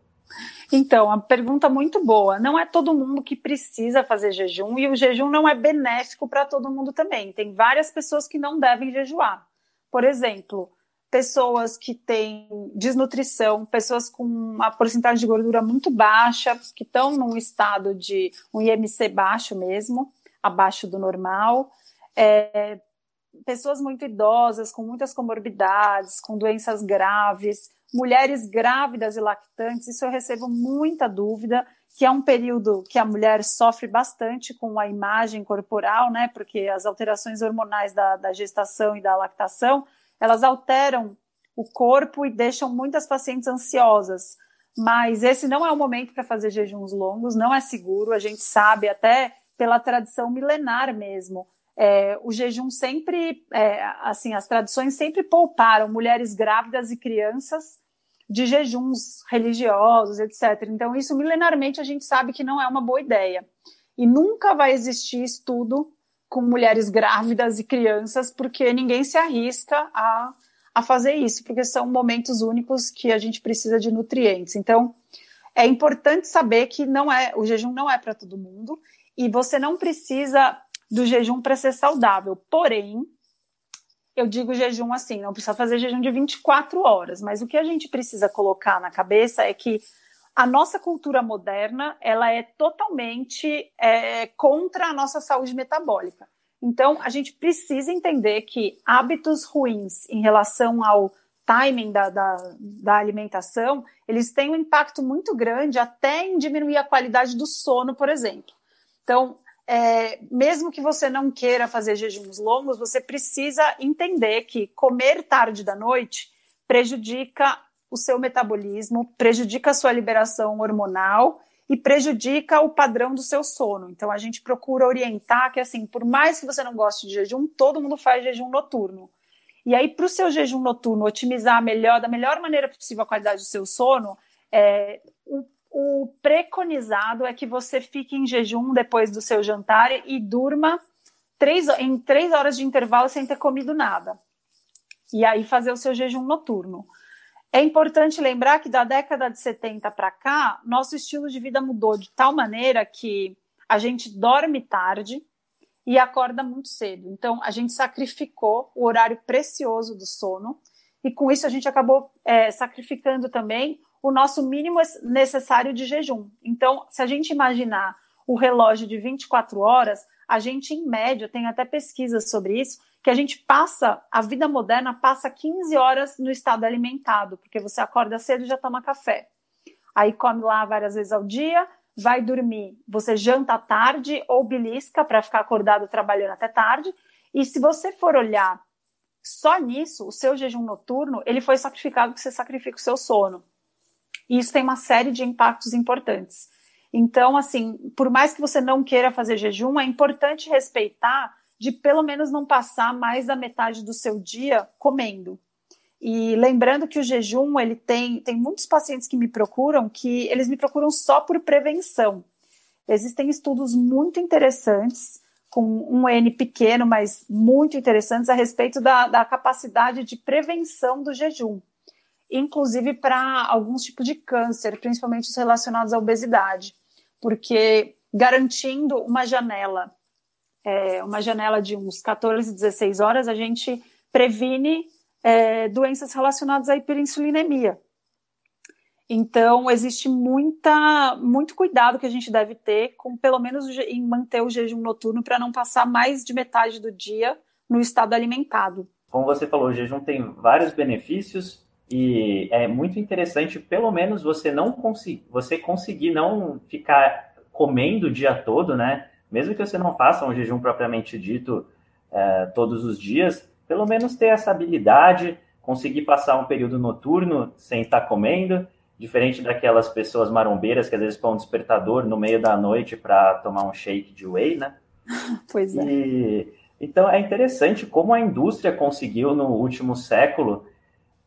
Então, a pergunta muito boa. Não é todo mundo que precisa fazer jejum e o jejum não é benéfico para todo mundo também. Tem várias pessoas que não devem jejuar. Por exemplo, pessoas que têm desnutrição, pessoas com uma porcentagem de gordura muito baixa, que estão num estado de um IMC baixo mesmo, abaixo do normal, é, pessoas muito idosas, com muitas comorbidades, com doenças graves, mulheres grávidas e lactantes, isso eu recebo muita dúvida, que é um período que a mulher sofre bastante com a imagem corporal, né, porque as alterações hormonais da, da gestação e da lactação elas alteram o corpo e deixam muitas pacientes ansiosas. Mas esse não é o momento para fazer jejuns longos, não é seguro, a gente sabe até pela tradição milenar mesmo. É, o jejum sempre, é, assim, as tradições sempre pouparam mulheres grávidas e crianças de jejuns religiosos, etc. Então, isso milenarmente a gente sabe que não é uma boa ideia. E nunca vai existir estudo com mulheres grávidas e crianças, porque ninguém se arrisca a, a fazer isso, porque são momentos únicos que a gente precisa de nutrientes. Então, é importante saber que não é o jejum não é para todo mundo e você não precisa do jejum para ser saudável. Porém, eu digo jejum assim, não precisa fazer jejum de 24 horas, mas o que a gente precisa colocar na cabeça é que a nossa cultura moderna ela é totalmente é, contra a nossa saúde metabólica. Então, a gente precisa entender que hábitos ruins em relação ao timing da, da, da, alimentação, eles têm um impacto muito grande até em diminuir a qualidade do sono, por exemplo. Então, é, mesmo que você não queira fazer jejuns longos, você precisa entender que comer tarde da noite prejudica o seu metabolismo, prejudica a sua liberação hormonal e prejudica o padrão do seu sono. Então a gente procura orientar que assim, por mais que você não goste de jejum, todo mundo faz jejum noturno. E aí, para o seu jejum noturno otimizar melhor, da melhor maneira possível a qualidade do seu sono, é, o, o preconizado é que você fique em jejum depois do seu jantar e durma três, em três horas de intervalo sem ter comido nada. E aí fazer o seu jejum noturno. É importante lembrar que da década de 70 para cá, nosso estilo de vida mudou de tal maneira que a gente dorme tarde, e acorda muito cedo. Então, a gente sacrificou o horário precioso do sono e com isso a gente acabou é, sacrificando também o nosso mínimo necessário de jejum. Então, se a gente imaginar o relógio de 24 horas, a gente, em média, tem até pesquisas sobre isso, que a gente passa, a vida moderna passa 15 horas no estado alimentado, porque você acorda cedo e já toma café. Aí come lá várias vezes ao dia, vai dormir, você janta à tarde ou belisca para ficar acordado trabalhando até tarde. E se você for olhar só nisso, o seu jejum noturno, ele foi sacrificado porque você sacrifica o seu sono. E isso tem uma série de impactos importantes. Então, assim, por mais que você não queira fazer jejum, é importante respeitar de pelo menos não passar mais da metade do seu dia comendo. E lembrando que o jejum, ele tem, tem muitos pacientes que me procuram que eles me procuram só por prevenção. Existem estudos muito interessantes, com um N pequeno, mas muito interessantes, a respeito da, da capacidade de prevenção do jejum, inclusive para alguns tipos de câncer, principalmente os relacionados à obesidade, porque garantindo uma janela é, uma janela de uns 14, 16 horas, a gente previne é, doenças relacionadas à hiperinsulinemia. Então, existe muita, muito cuidado que a gente deve ter com, pelo menos, em manter o jejum noturno para não passar mais de metade do dia no estado alimentado. Como você falou, o jejum tem vários benefícios e é muito interessante, pelo menos, você não conseguir, você conseguir não ficar comendo o dia todo, né? mesmo que você não faça um jejum propriamente dito é, todos os dias, pelo menos ter essa habilidade, conseguir passar um período noturno sem estar comendo, diferente daquelas pessoas marombeiras que às vezes põem um despertador no meio da noite para tomar um shake de whey, né? *laughs* Pois é. E, então é interessante como a indústria conseguiu no último século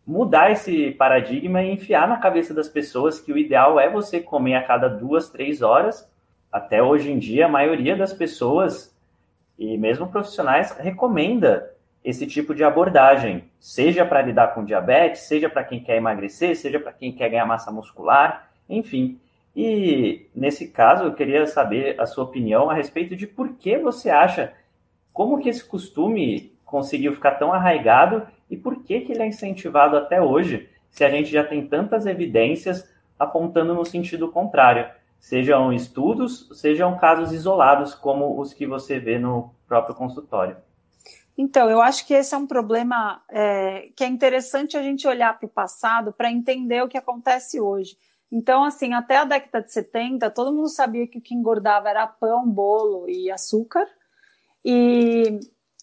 mudar esse paradigma e enfiar na cabeça das pessoas que o ideal é você comer a cada duas, três horas até hoje em dia, a maioria das pessoas, e mesmo profissionais, recomenda esse tipo de abordagem, seja para lidar com diabetes, seja para quem quer emagrecer, seja para quem quer ganhar massa muscular, enfim. E nesse caso, eu queria saber a sua opinião a respeito de por que você acha, como que esse costume conseguiu ficar tão arraigado e por que, que ele é incentivado até hoje, se a gente já tem tantas evidências apontando no sentido contrário sejam estudos, sejam casos isolados, como os que você vê no próprio consultório. Então, eu acho que esse é um problema é, que é interessante a gente olhar para o passado para entender o que acontece hoje. Então, assim, até a década de 70, todo mundo sabia que o que engordava era pão, bolo e açúcar. E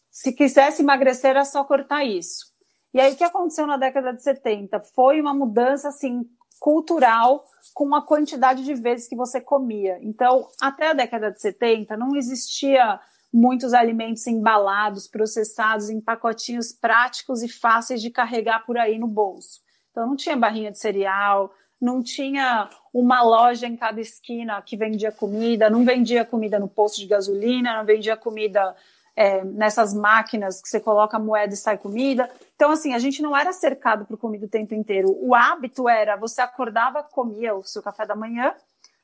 se quisesse emagrecer, era só cortar isso. E aí, o que aconteceu na década de 70? Foi uma mudança, assim, cultural com a quantidade de vezes que você comia. Então, até a década de 70, não existia muitos alimentos embalados, processados em pacotinhos práticos e fáceis de carregar por aí no bolso. Então, não tinha barrinha de cereal, não tinha uma loja em cada esquina que vendia comida, não vendia comida no posto de gasolina, não vendia comida é, nessas máquinas que você coloca moeda e sai comida. Então, assim, a gente não era cercado por comida o tempo inteiro. O hábito era você acordava, comia o seu café da manhã,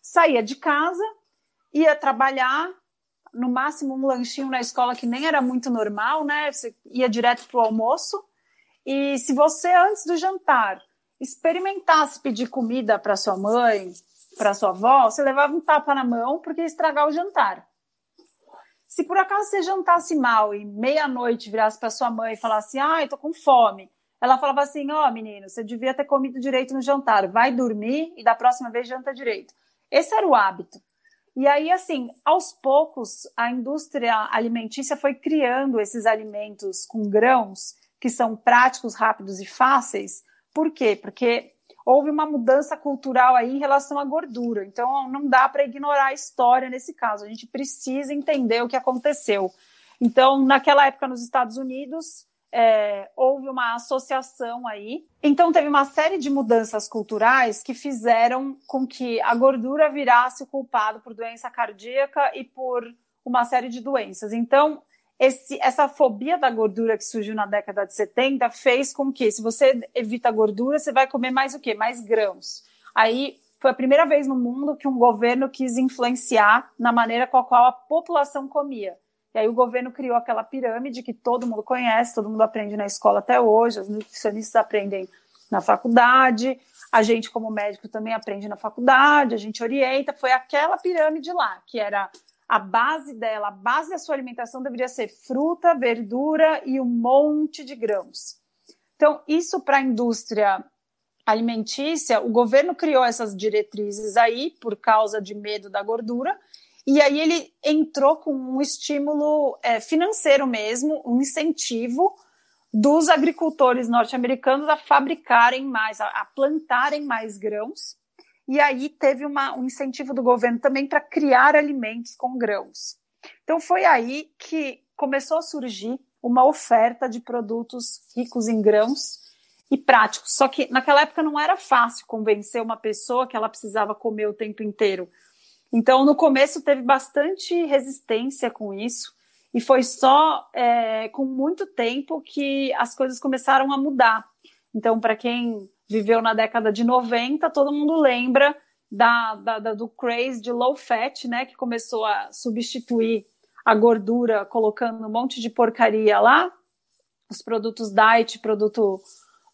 saía de casa, ia trabalhar, no máximo um lanchinho na escola que nem era muito normal, né? Você ia direto para o almoço. E se você, antes do jantar, experimentasse pedir comida para sua mãe, para sua avó, você levava um tapa na mão porque ia estragar o jantar. Se por acaso você jantasse mal e meia-noite virasse para sua mãe e falasse, ai, ah, tô com fome, ela falava assim: ó, oh, menino, você devia ter comido direito no jantar, vai dormir e da próxima vez janta direito. Esse era o hábito. E aí, assim, aos poucos, a indústria alimentícia foi criando esses alimentos com grãos que são práticos, rápidos e fáceis. Por quê? Porque houve uma mudança cultural aí em relação à gordura. Então, não dá para ignorar a história nesse caso. A gente precisa entender o que aconteceu. Então, naquela época nos Estados Unidos, é, houve uma associação aí. Então, teve uma série de mudanças culturais que fizeram com que a gordura virasse o culpado por doença cardíaca e por uma série de doenças. Então, esse, essa fobia da gordura que surgiu na década de 70 fez com que, se você evita gordura, você vai comer mais o quê? Mais grãos. Aí foi a primeira vez no mundo que um governo quis influenciar na maneira com a qual a população comia. E aí o governo criou aquela pirâmide que todo mundo conhece, todo mundo aprende na escola até hoje, os nutricionistas aprendem na faculdade, a gente como médico também aprende na faculdade, a gente orienta, foi aquela pirâmide lá, que era a base dela, a base da sua alimentação deveria ser fruta, verdura e um monte de grãos. Então, isso para a indústria alimentícia, o governo criou essas diretrizes aí por causa de medo da gordura, e aí ele entrou com um estímulo é, financeiro mesmo, um incentivo dos agricultores norte-americanos a fabricarem mais, a, a, plantarem mais grãos. E aí teve uma, um incentivo do governo também para criar alimentos com grãos. Então foi aí que começou a surgir uma oferta de produtos ricos em grãos e práticos. Só que naquela época não era fácil convencer uma pessoa que ela precisava comer o tempo inteiro. Então, no começo, teve bastante resistência com isso, e foi só é, com muito tempo que as coisas começaram a mudar. Então, para quem viveu na década de 90, todo mundo lembra da, da, da, do craze de low fat, né, que começou a substituir a gordura colocando um monte de porcaria lá, os produtos diet, produto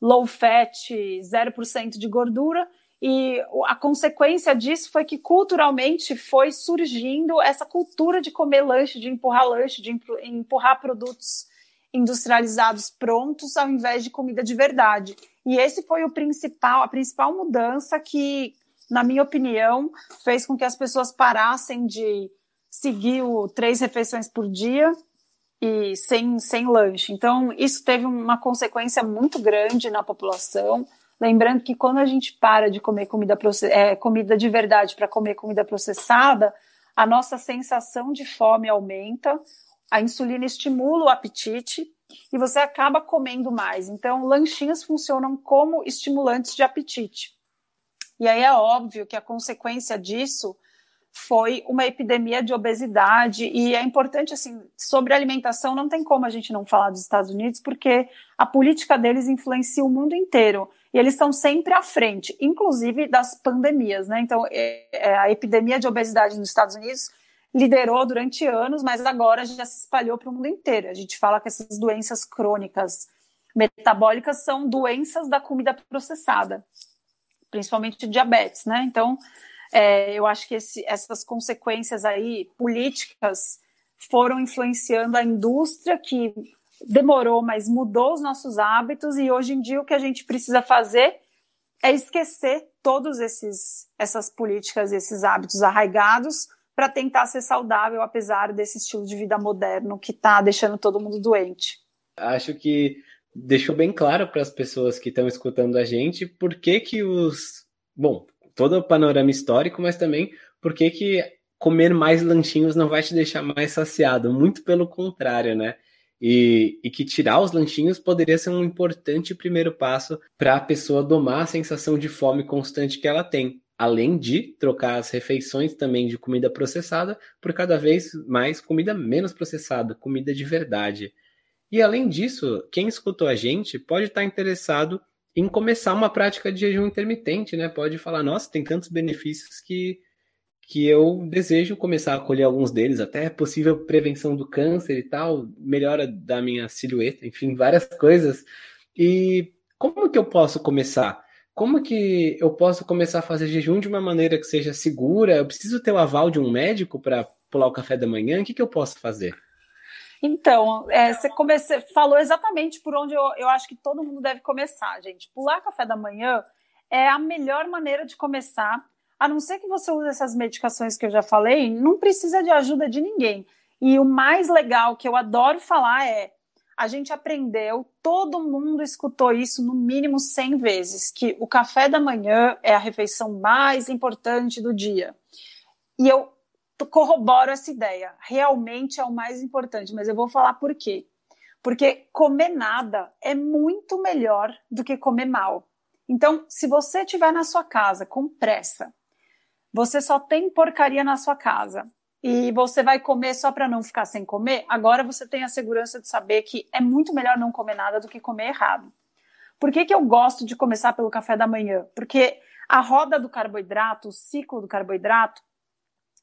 low fat, 0% de gordura, e a consequência disso foi que culturalmente foi surgindo essa cultura de comer lanche, de empurrar lanche, de empurrar produtos industrializados prontos ao invés de comida de verdade. E esse foi o principal, a principal mudança que, na minha opinião, fez com que as pessoas parassem de seguir o três refeições por dia e sem, sem lanche. Então, isso teve uma consequência muito grande na população. Lembrando que quando a gente para de comer comida, é, comida de verdade para comer comida processada, a nossa sensação de fome aumenta, a insulina estimula o apetite e você acaba comendo mais. Então, lanchinhos funcionam como estimulantes de apetite. E aí é óbvio que a consequência disso foi uma epidemia de obesidade e é importante assim sobre alimentação não tem como a gente não falar dos Estados Unidos porque a política deles influencia o mundo inteiro e eles estão sempre à frente, inclusive das pandemias, né? Então é, é, a epidemia de obesidade nos Estados Unidos liderou durante anos, mas agora já se espalhou para o mundo inteiro. A gente fala que essas doenças crônicas metabólicas são doenças da comida processada, principalmente diabetes, né? Então é, eu acho que esse, essas consequências aí políticas foram influenciando a indústria que demorou, mas mudou os nossos hábitos e hoje em dia o que a gente precisa fazer é esquecer todos esses essas políticas, esses hábitos arraigados para tentar ser saudável apesar desse estilo de vida moderno que está deixando todo mundo doente. Acho que deixou bem claro para as pessoas que estão escutando a gente por que que os bom todo o panorama histórico, mas também por que que comer mais lanchinhos não vai te deixar mais saciado, muito pelo contrário, né? E, e que tirar os lanchinhos poderia ser um importante primeiro passo para a pessoa domar a sensação de fome constante que ela tem, além de trocar as refeições também de comida processada por cada vez mais comida menos processada, comida de verdade. E além disso, quem escutou a gente pode estar interessado em começar uma prática de jejum intermitente, né? Pode falar, nossa, tem tantos benefícios que, que eu desejo começar a colher alguns deles, até possível prevenção do câncer e tal, melhora da minha silhueta, enfim, várias coisas. E como que eu posso começar? Como que eu posso começar a fazer jejum de uma maneira que seja segura? Eu preciso ter o aval de um médico para pular o café da manhã? O que, que eu posso fazer? Então, é, você comece, falou exatamente por onde eu, eu acho que todo mundo deve começar, gente. Pular café da manhã é a melhor maneira de começar, a não ser que você use essas medicações que eu já falei, não precisa de ajuda de ninguém. E o mais legal que eu adoro falar é: a gente aprendeu, todo mundo escutou isso no mínimo 100 vezes, que o café da manhã é a refeição mais importante do dia. E eu corroboro essa ideia. Realmente é o mais importante, mas eu vou falar por quê. Porque comer nada é muito melhor do que comer mal. Então, se você estiver na sua casa com pressa, você só tem porcaria na sua casa e você vai comer só para não ficar sem comer, agora você tem a segurança de saber que é muito melhor não comer nada do que comer errado. Por que, que eu gosto de começar pelo café da manhã? Porque a roda do carboidrato, o ciclo do carboidrato,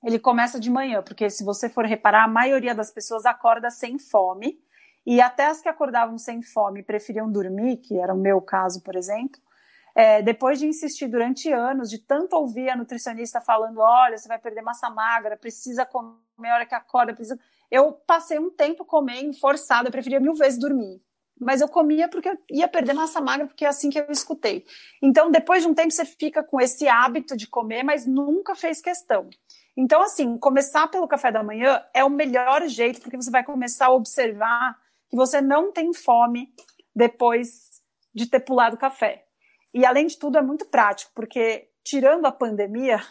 ele começa de manhã, porque se você for reparar, a maioria das pessoas acorda sem fome, e até as que acordavam sem fome preferiam dormir, que era o meu caso, por exemplo, é, depois de insistir durante anos, de tanto ouvir a nutricionista falando: olha, você vai perder massa magra, precisa comer a hora que acorda, precisa. Eu passei um tempo comendo forçada, eu preferia mil vezes dormir. Mas eu comia porque eu ia perder massa magra, porque é assim que eu escutei. Então, depois de um tempo, você fica com esse hábito de comer, mas nunca fez questão. Então, assim, começar pelo café da manhã é o melhor jeito, porque você vai começar a observar que você não tem fome depois de ter pulado o café. E além de tudo, é muito prático, porque tirando a pandemia,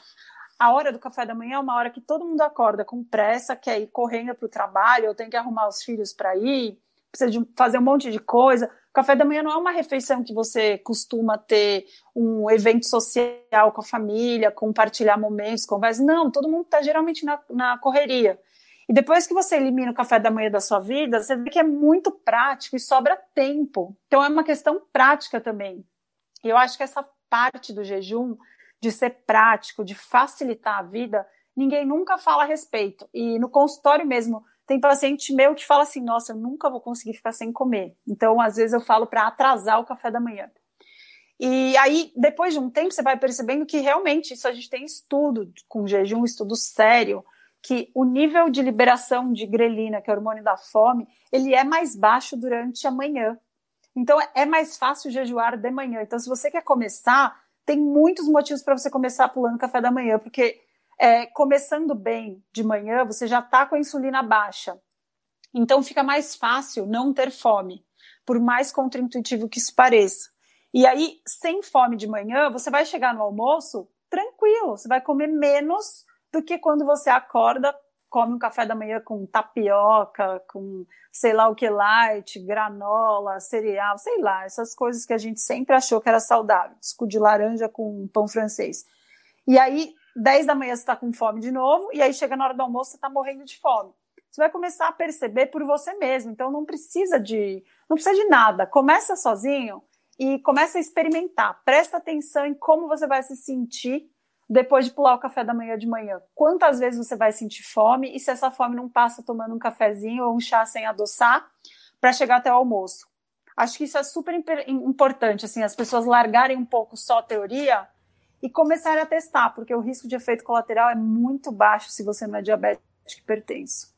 a hora do café da manhã é uma hora que todo mundo acorda com pressa, quer ir correndo para o trabalho, ou tem que arrumar os filhos para ir, precisa de fazer um monte de coisa. O café da manhã não é uma refeição que você costuma ter um evento social com a família, compartilhar momentos, conversas. Não, todo mundo está geralmente na, na correria. E depois que você elimina o café da manhã da sua vida, você vê que é muito prático e sobra tempo. Então é uma questão prática também. E eu acho que essa parte do jejum, de ser prático, de facilitar a vida, ninguém nunca fala a respeito. E no consultório mesmo, tem paciente meu que fala assim: nossa, eu nunca vou conseguir ficar sem comer. Então, às vezes, eu falo para atrasar o café da manhã. E aí, depois de um tempo, você vai percebendo que realmente isso a gente tem estudo com jejum, estudo sério, que o nível de liberação de grelina, que é o hormônio da fome, ele é mais baixo durante a manhã. Então é mais fácil jejuar de manhã. Então, se você quer começar, tem muitos motivos para você começar pulando café da manhã, porque é, começando bem de manhã, você já está com a insulina baixa. Então fica mais fácil não ter fome, por mais contraintuitivo que isso pareça. E aí, sem fome de manhã, você vai chegar no almoço tranquilo, você vai comer menos do que quando você acorda come um café da manhã com tapioca, com sei lá o que light, granola, cereal, sei lá, essas coisas que a gente sempre achou que era saudável, suco de laranja com pão francês. E aí, 10 da manhã você está com fome de novo, e aí chega na hora do almoço você está morrendo de fome. Você vai começar a perceber por você mesmo, então não precisa de, não precisa de nada. Começa sozinho e começa a experimentar. Presta atenção em como você vai se sentir depois de pular o café da manhã de manhã? Quantas vezes você vai sentir fome e se essa fome não passa tomando um cafezinho ou um chá sem adoçar para chegar até o almoço? Acho que isso é super importante, assim, as pessoas largarem um pouco só a teoria e começarem a testar, porque o risco de efeito colateral é muito baixo se você não é diabético hipertenso.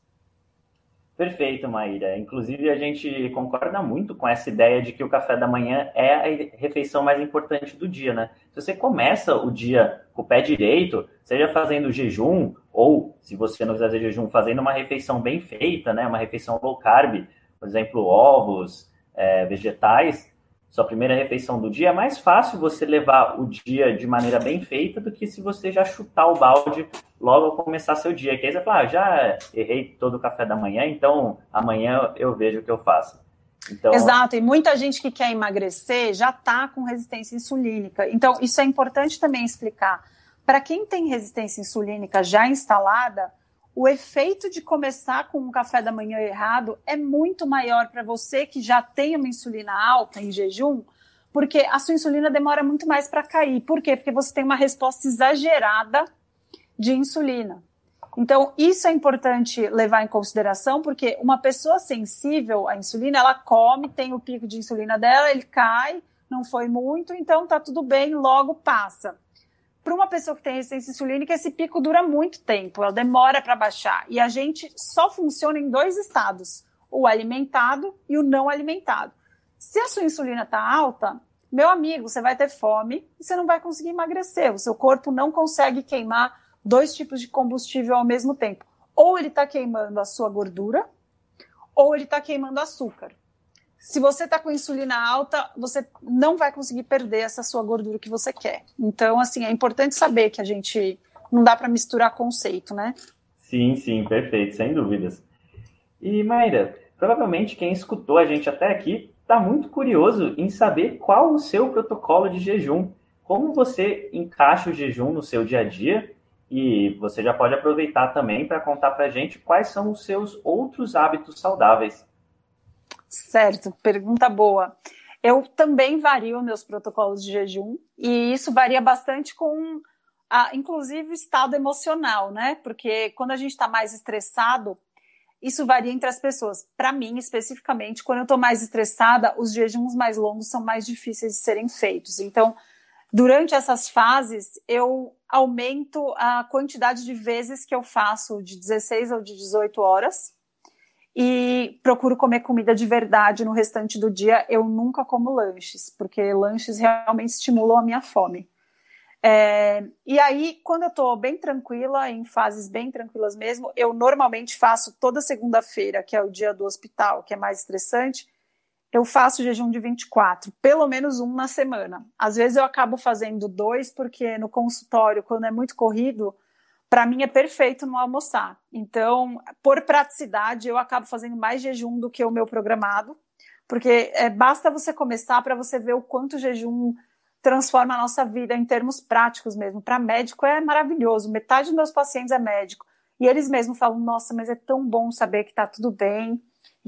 Perfeito, Maíra. Inclusive, a gente concorda muito com essa ideia de que o café da manhã é a refeição mais importante do dia, né? Se você começa o dia com o pé direito, seja fazendo jejum, ou, se você não fazer jejum, fazendo uma refeição bem feita, né? Uma refeição low carb, por exemplo, ovos, é, vegetais, sua primeira refeição do dia, é mais fácil você levar o dia de maneira bem feita do que se você já chutar o balde logo ao começar seu dia. Que aí você fala, ah, já errei todo o café da manhã, então amanhã eu vejo o que eu faço. Então... Exato, e muita gente que quer emagrecer já está com resistência insulínica. Então, isso é importante também explicar. Para quem tem resistência insulínica já instalada, o efeito de começar com um café da manhã errado é muito maior para você que já tem uma insulina alta em jejum, porque a sua insulina demora muito mais para cair. Por quê? Porque você tem uma resposta exagerada de insulina. Então, isso é importante levar em consideração, porque uma pessoa sensível à insulina, ela come, tem o pico de insulina dela, ele cai, não foi muito, então tá tudo bem, logo passa para uma pessoa que tem resistência insulínica, esse pico dura muito tempo, ela demora para baixar. E a gente só funciona em dois estados: o alimentado e o não alimentado. Se a sua insulina está alta, meu amigo, você vai ter fome e você não vai conseguir emagrecer. O seu corpo não consegue queimar dois tipos de combustível ao mesmo tempo. Ou ele está queimando a sua gordura, ou ele está queimando açúcar se você está com insulina alta, você não vai conseguir perder essa sua gordura que você quer. Então, assim, é importante saber que a gente não dá para misturar conceito, né? Sim, sim, perfeito, sem dúvidas. E Mayra, provavelmente quem escutou a gente até aqui está muito curioso em saber qual o seu protocolo de jejum. Como você encaixa o jejum no seu dia a dia? E você já pode aproveitar também para contar para a gente quais são os seus outros hábitos saudáveis. Certo, pergunta boa. Eu também vario meus protocolos de jejum e isso varia bastante com a, inclusive o estado emocional, né? Porque quando a gente está mais estressado, isso varia entre as pessoas. Para mim, especificamente, quando eu estou mais estressada, os jejuns mais longos são mais difíceis de serem feitos. Então, durante essas fases, eu aumento a quantidade de vezes que eu faço de 16 ou de 18 horas e procuro comer comida de verdade no restante do dia. Eu nunca como lanches, porque lanches realmente estimulam a minha fome. É, e aí, quando eu estou bem tranquila, em fases bem tranquilas mesmo, eu normalmente faço toda segunda-feira, que é o dia do hospital, que é mais estressante, eu faço jejum de 24, pelo menos um na semana. Às vezes eu acabo fazendo dois, porque no consultório, quando é muito corrido, para mim é perfeito não almoçar. Então, por praticidade, eu acabo fazendo mais jejum do que o meu programado, porque é, basta você começar para você ver o quanto o jejum transforma a nossa vida em termos práticos mesmo. Para médico é maravilhoso. Metade dos meus pacientes é médico. E eles mesmos falam: nossa, mas é tão bom saber que está tudo bem,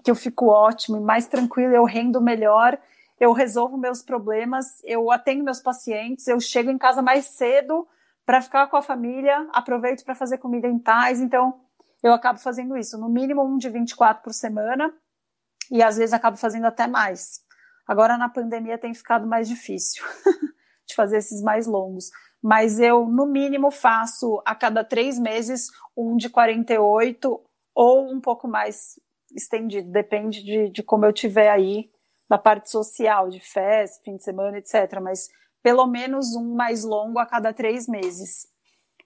que eu fico ótimo e mais tranquilo, eu rendo melhor, eu resolvo meus problemas, eu atendo meus pacientes, eu chego em casa mais cedo para ficar com a família, aproveito para fazer comida em paz. Então, eu acabo fazendo isso, no mínimo um de 24 por semana, e às vezes acabo fazendo até mais. Agora na pandemia tem ficado mais difícil *laughs* de fazer esses mais longos. Mas eu, no mínimo, faço a cada três meses um de 48 ou um pouco mais estendido, depende de, de como eu tiver aí na parte social, de festa, fim de semana, etc. Mas pelo menos um mais longo a cada três meses.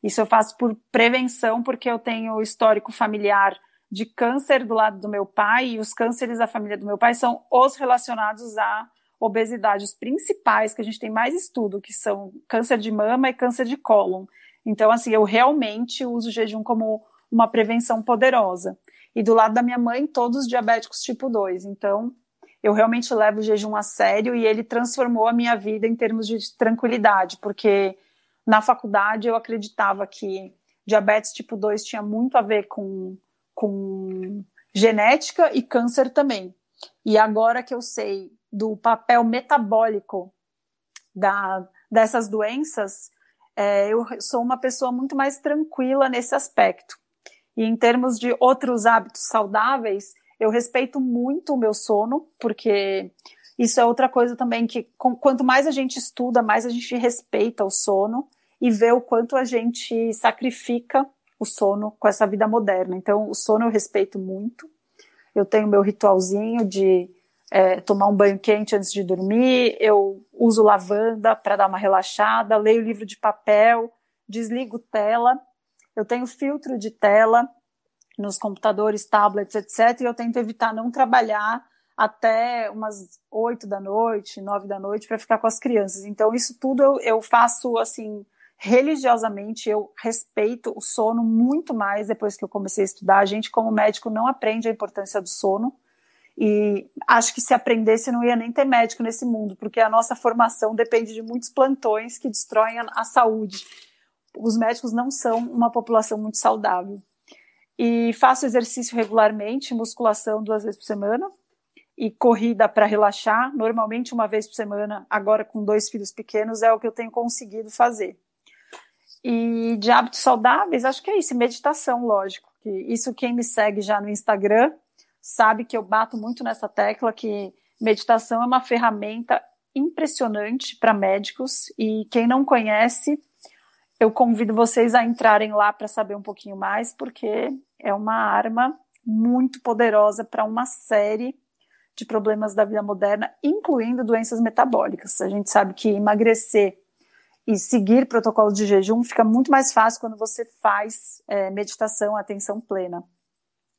Isso eu faço por prevenção, porque eu tenho histórico familiar de câncer do lado do meu pai, e os cânceres da família do meu pai são os relacionados à obesidade, os principais que a gente tem mais estudo, que são câncer de mama e câncer de cólon. Então, assim, eu realmente uso o jejum como uma prevenção poderosa. E do lado da minha mãe, todos diabéticos tipo 2. Então, eu realmente levo o jejum a sério e ele transformou a minha vida em termos de tranquilidade, porque na faculdade eu acreditava que diabetes tipo 2 tinha muito a ver com com genética e câncer também. E agora que eu sei do papel metabólico da, dessas doenças, é, eu sou uma pessoa muito mais tranquila nesse aspecto. E em termos de outros hábitos saudáveis, eu respeito muito o meu sono, porque isso é outra coisa também que com, quanto mais a gente estuda, mais a gente respeita o sono e vê o quanto a gente sacrifica o sono com essa vida moderna. Então, o sono eu respeito muito. Eu tenho meu ritualzinho de é, tomar um banho quente antes de dormir, eu uso lavanda para dar uma relaxada, leio livro de papel, desligo tela, eu tenho filtro de tela nos computadores, tablets, etc. E eu tento evitar não trabalhar até umas oito da noite, nove da noite, para ficar com as crianças. Então, isso tudo eu, eu faço assim religiosamente eu respeito o sono muito mais depois que eu comecei a estudar. A gente, como médico, não aprende a importância do sono. E acho que se aprendesse, não ia nem ter médico nesse mundo, porque a nossa formação depende de muitos plantões que destroem a, a saúde. Os médicos não são uma população muito saudável. E faço exercício regularmente, musculação duas vezes por semana, e corrida para relaxar, normalmente uma vez por semana, agora com dois filhos pequenos, é o que eu tenho conseguido fazer. E de hábitos saudáveis, acho que é isso, meditação, lógico. Que isso quem me segue já no Instagram sabe que eu bato muito nessa tecla que meditação é uma ferramenta impressionante para médicos e quem não conhece, eu convido vocês a entrarem lá para saber um pouquinho mais, porque é uma arma muito poderosa para uma série de problemas da vida moderna, incluindo doenças metabólicas. A gente sabe que emagrecer e seguir protocolos de jejum fica muito mais fácil quando você faz é, meditação, atenção plena.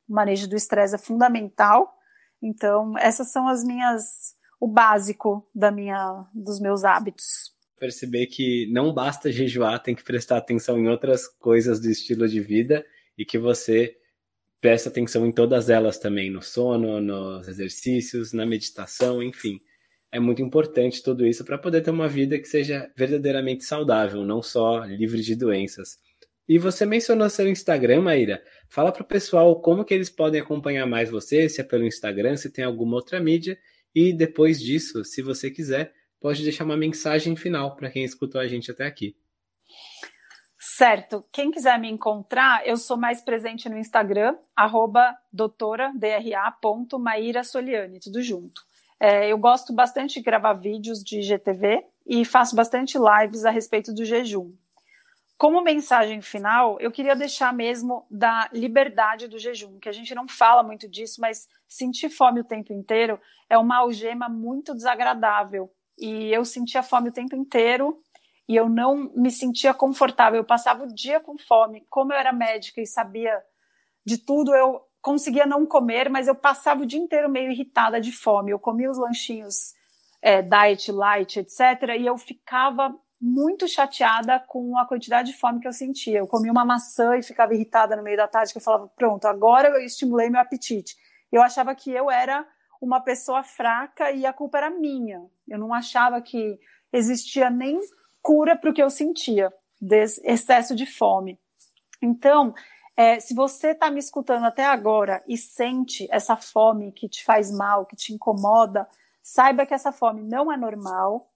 O manejo do estresse é fundamental. Então, essas são as minhas, o básico da minha, dos meus hábitos. Perceber que não basta jejuar, tem que prestar atenção em outras coisas do estilo de vida e que você presta atenção em todas elas também, no sono, nos exercícios, na meditação, enfim é muito importante tudo isso para poder ter uma vida que seja verdadeiramente saudável, não só livre de doenças. E você mencionou seu Instagram, Maíra. Fala para o pessoal como que eles podem acompanhar mais você, se é pelo Instagram, se tem alguma outra mídia. E depois disso, se você quiser, pode deixar uma mensagem final para quem escutou a gente até aqui. Certo. Quem quiser me encontrar, eu sou mais presente no Instagram, arroba doutora, Maíra Soliani, tudo junto. É, eu gosto bastante de gravar vídeos de GTV e faço bastante lives a respeito do jejum. Como mensagem final, eu queria deixar mesmo da liberdade do jejum, que a gente não fala muito disso, mas sentir fome o tempo inteiro é uma algema muito desagradável. E eu sentia fome o tempo inteiro e eu não me sentia confortável. Eu passava o dia com fome. Como eu era médica e sabia de tudo, eu conseguia não comer, mas eu passava o dia inteiro meio irritada de fome. Eu comia os lanchinhos é, diet, light, etc. E eu ficava muito chateada com a quantidade de fome que eu sentia. Eu comia uma maçã e ficava irritada no meio da tarde, que eu falava, pronto, agora eu estimulei meu apetite. Eu achava que eu era uma pessoa fraca e a culpa era minha. Eu não achava que existia nem cura para o que eu sentia, desse excesso de fome. Então, é, se você está me escutando até agora e sente essa fome que te faz mal, que te incomoda, saiba que essa fome não é normal,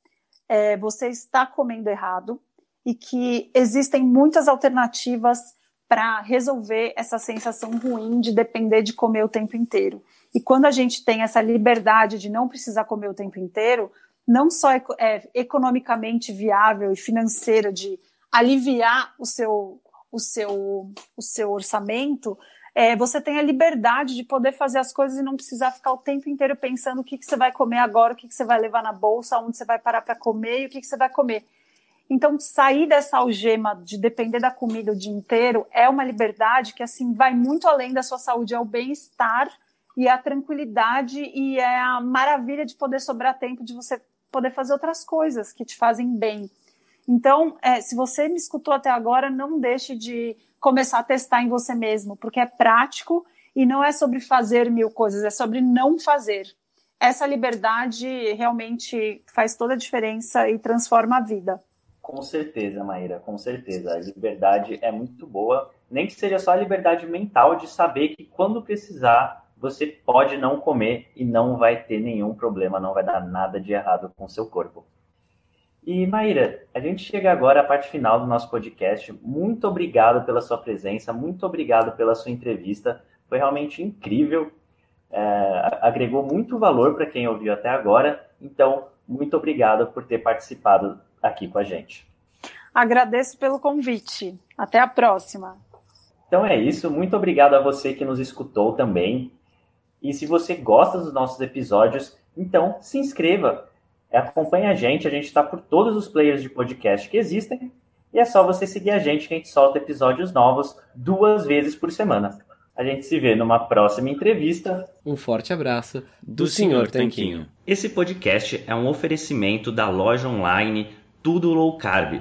é, você está comendo errado e que existem muitas alternativas para resolver essa sensação ruim de depender de comer o tempo inteiro. E quando a gente tem essa liberdade de não precisar comer o tempo inteiro, não só é, é economicamente viável e financeira de aliviar o seu, o seu, o seu orçamento, é, você tem a liberdade de poder fazer as coisas e não precisar ficar o tempo inteiro pensando o que, que você vai comer agora, o que, que você vai levar na bolsa, onde você vai parar para comer e o que, que você vai comer. Então, sair dessa algema de depender da comida o dia inteiro é uma liberdade que, assim, vai muito além da sua saúde, é o bem-estar e a tranquilidade e é a maravilha de poder sobrar tempo de você poder fazer outras coisas que te fazem bem. Então, é, se você me escutou até agora, não deixe de começar a testar em você mesmo, porque é prático e não é sobre fazer mil coisas, é sobre não fazer. Essa liberdade realmente faz toda a diferença e transforma a vida. Com certeza, Maíra, com certeza. A liberdade é muito boa, nem que seja só a liberdade mental de saber que quando precisar você pode não comer e não vai ter nenhum problema, não vai dar nada de errado com o seu corpo. E Maíra, a gente chega agora à parte final do nosso podcast. Muito obrigado pela sua presença, muito obrigado pela sua entrevista. Foi realmente incrível, é, agregou muito valor para quem ouviu até agora. Então, muito obrigado por ter participado aqui com a gente. Agradeço pelo convite. Até a próxima. Então é isso. Muito obrigado a você que nos escutou também. E se você gosta dos nossos episódios, então se inscreva. Acompanhe a gente, a gente está por todos os players de podcast que existem. E é só você seguir a gente que a gente solta episódios novos duas vezes por semana. A gente se vê numa próxima entrevista. Um forte abraço do, do Sr. Tanquinho. Esse podcast é um oferecimento da loja online Tudo Low Carb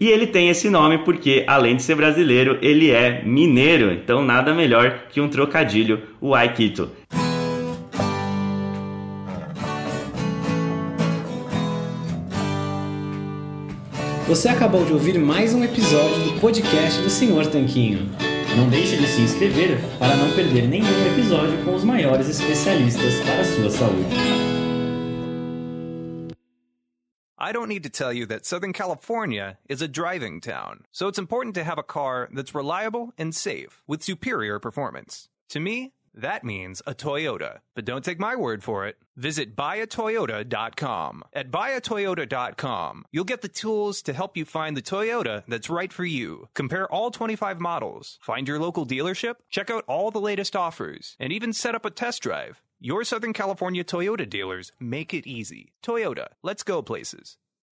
e ele tem esse nome porque, além de ser brasileiro, ele é mineiro. Então, nada melhor que um trocadilho, o Aikito. Você acabou de ouvir mais um episódio do podcast do Senhor Tanquinho. Não deixe de se inscrever para não perder nenhum episódio com os maiores especialistas para a sua saúde. I don't need to tell you that Southern California is a driving town, so it's important to have a car that's reliable and safe with superior performance. To me, that means a Toyota. But don't take my word for it. Visit buyatoyota.com. At buyatoyota.com, you'll get the tools to help you find the Toyota that's right for you. Compare all 25 models, find your local dealership, check out all the latest offers, and even set up a test drive. Your Southern California Toyota dealers make it easy. Toyota, let's go places.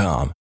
com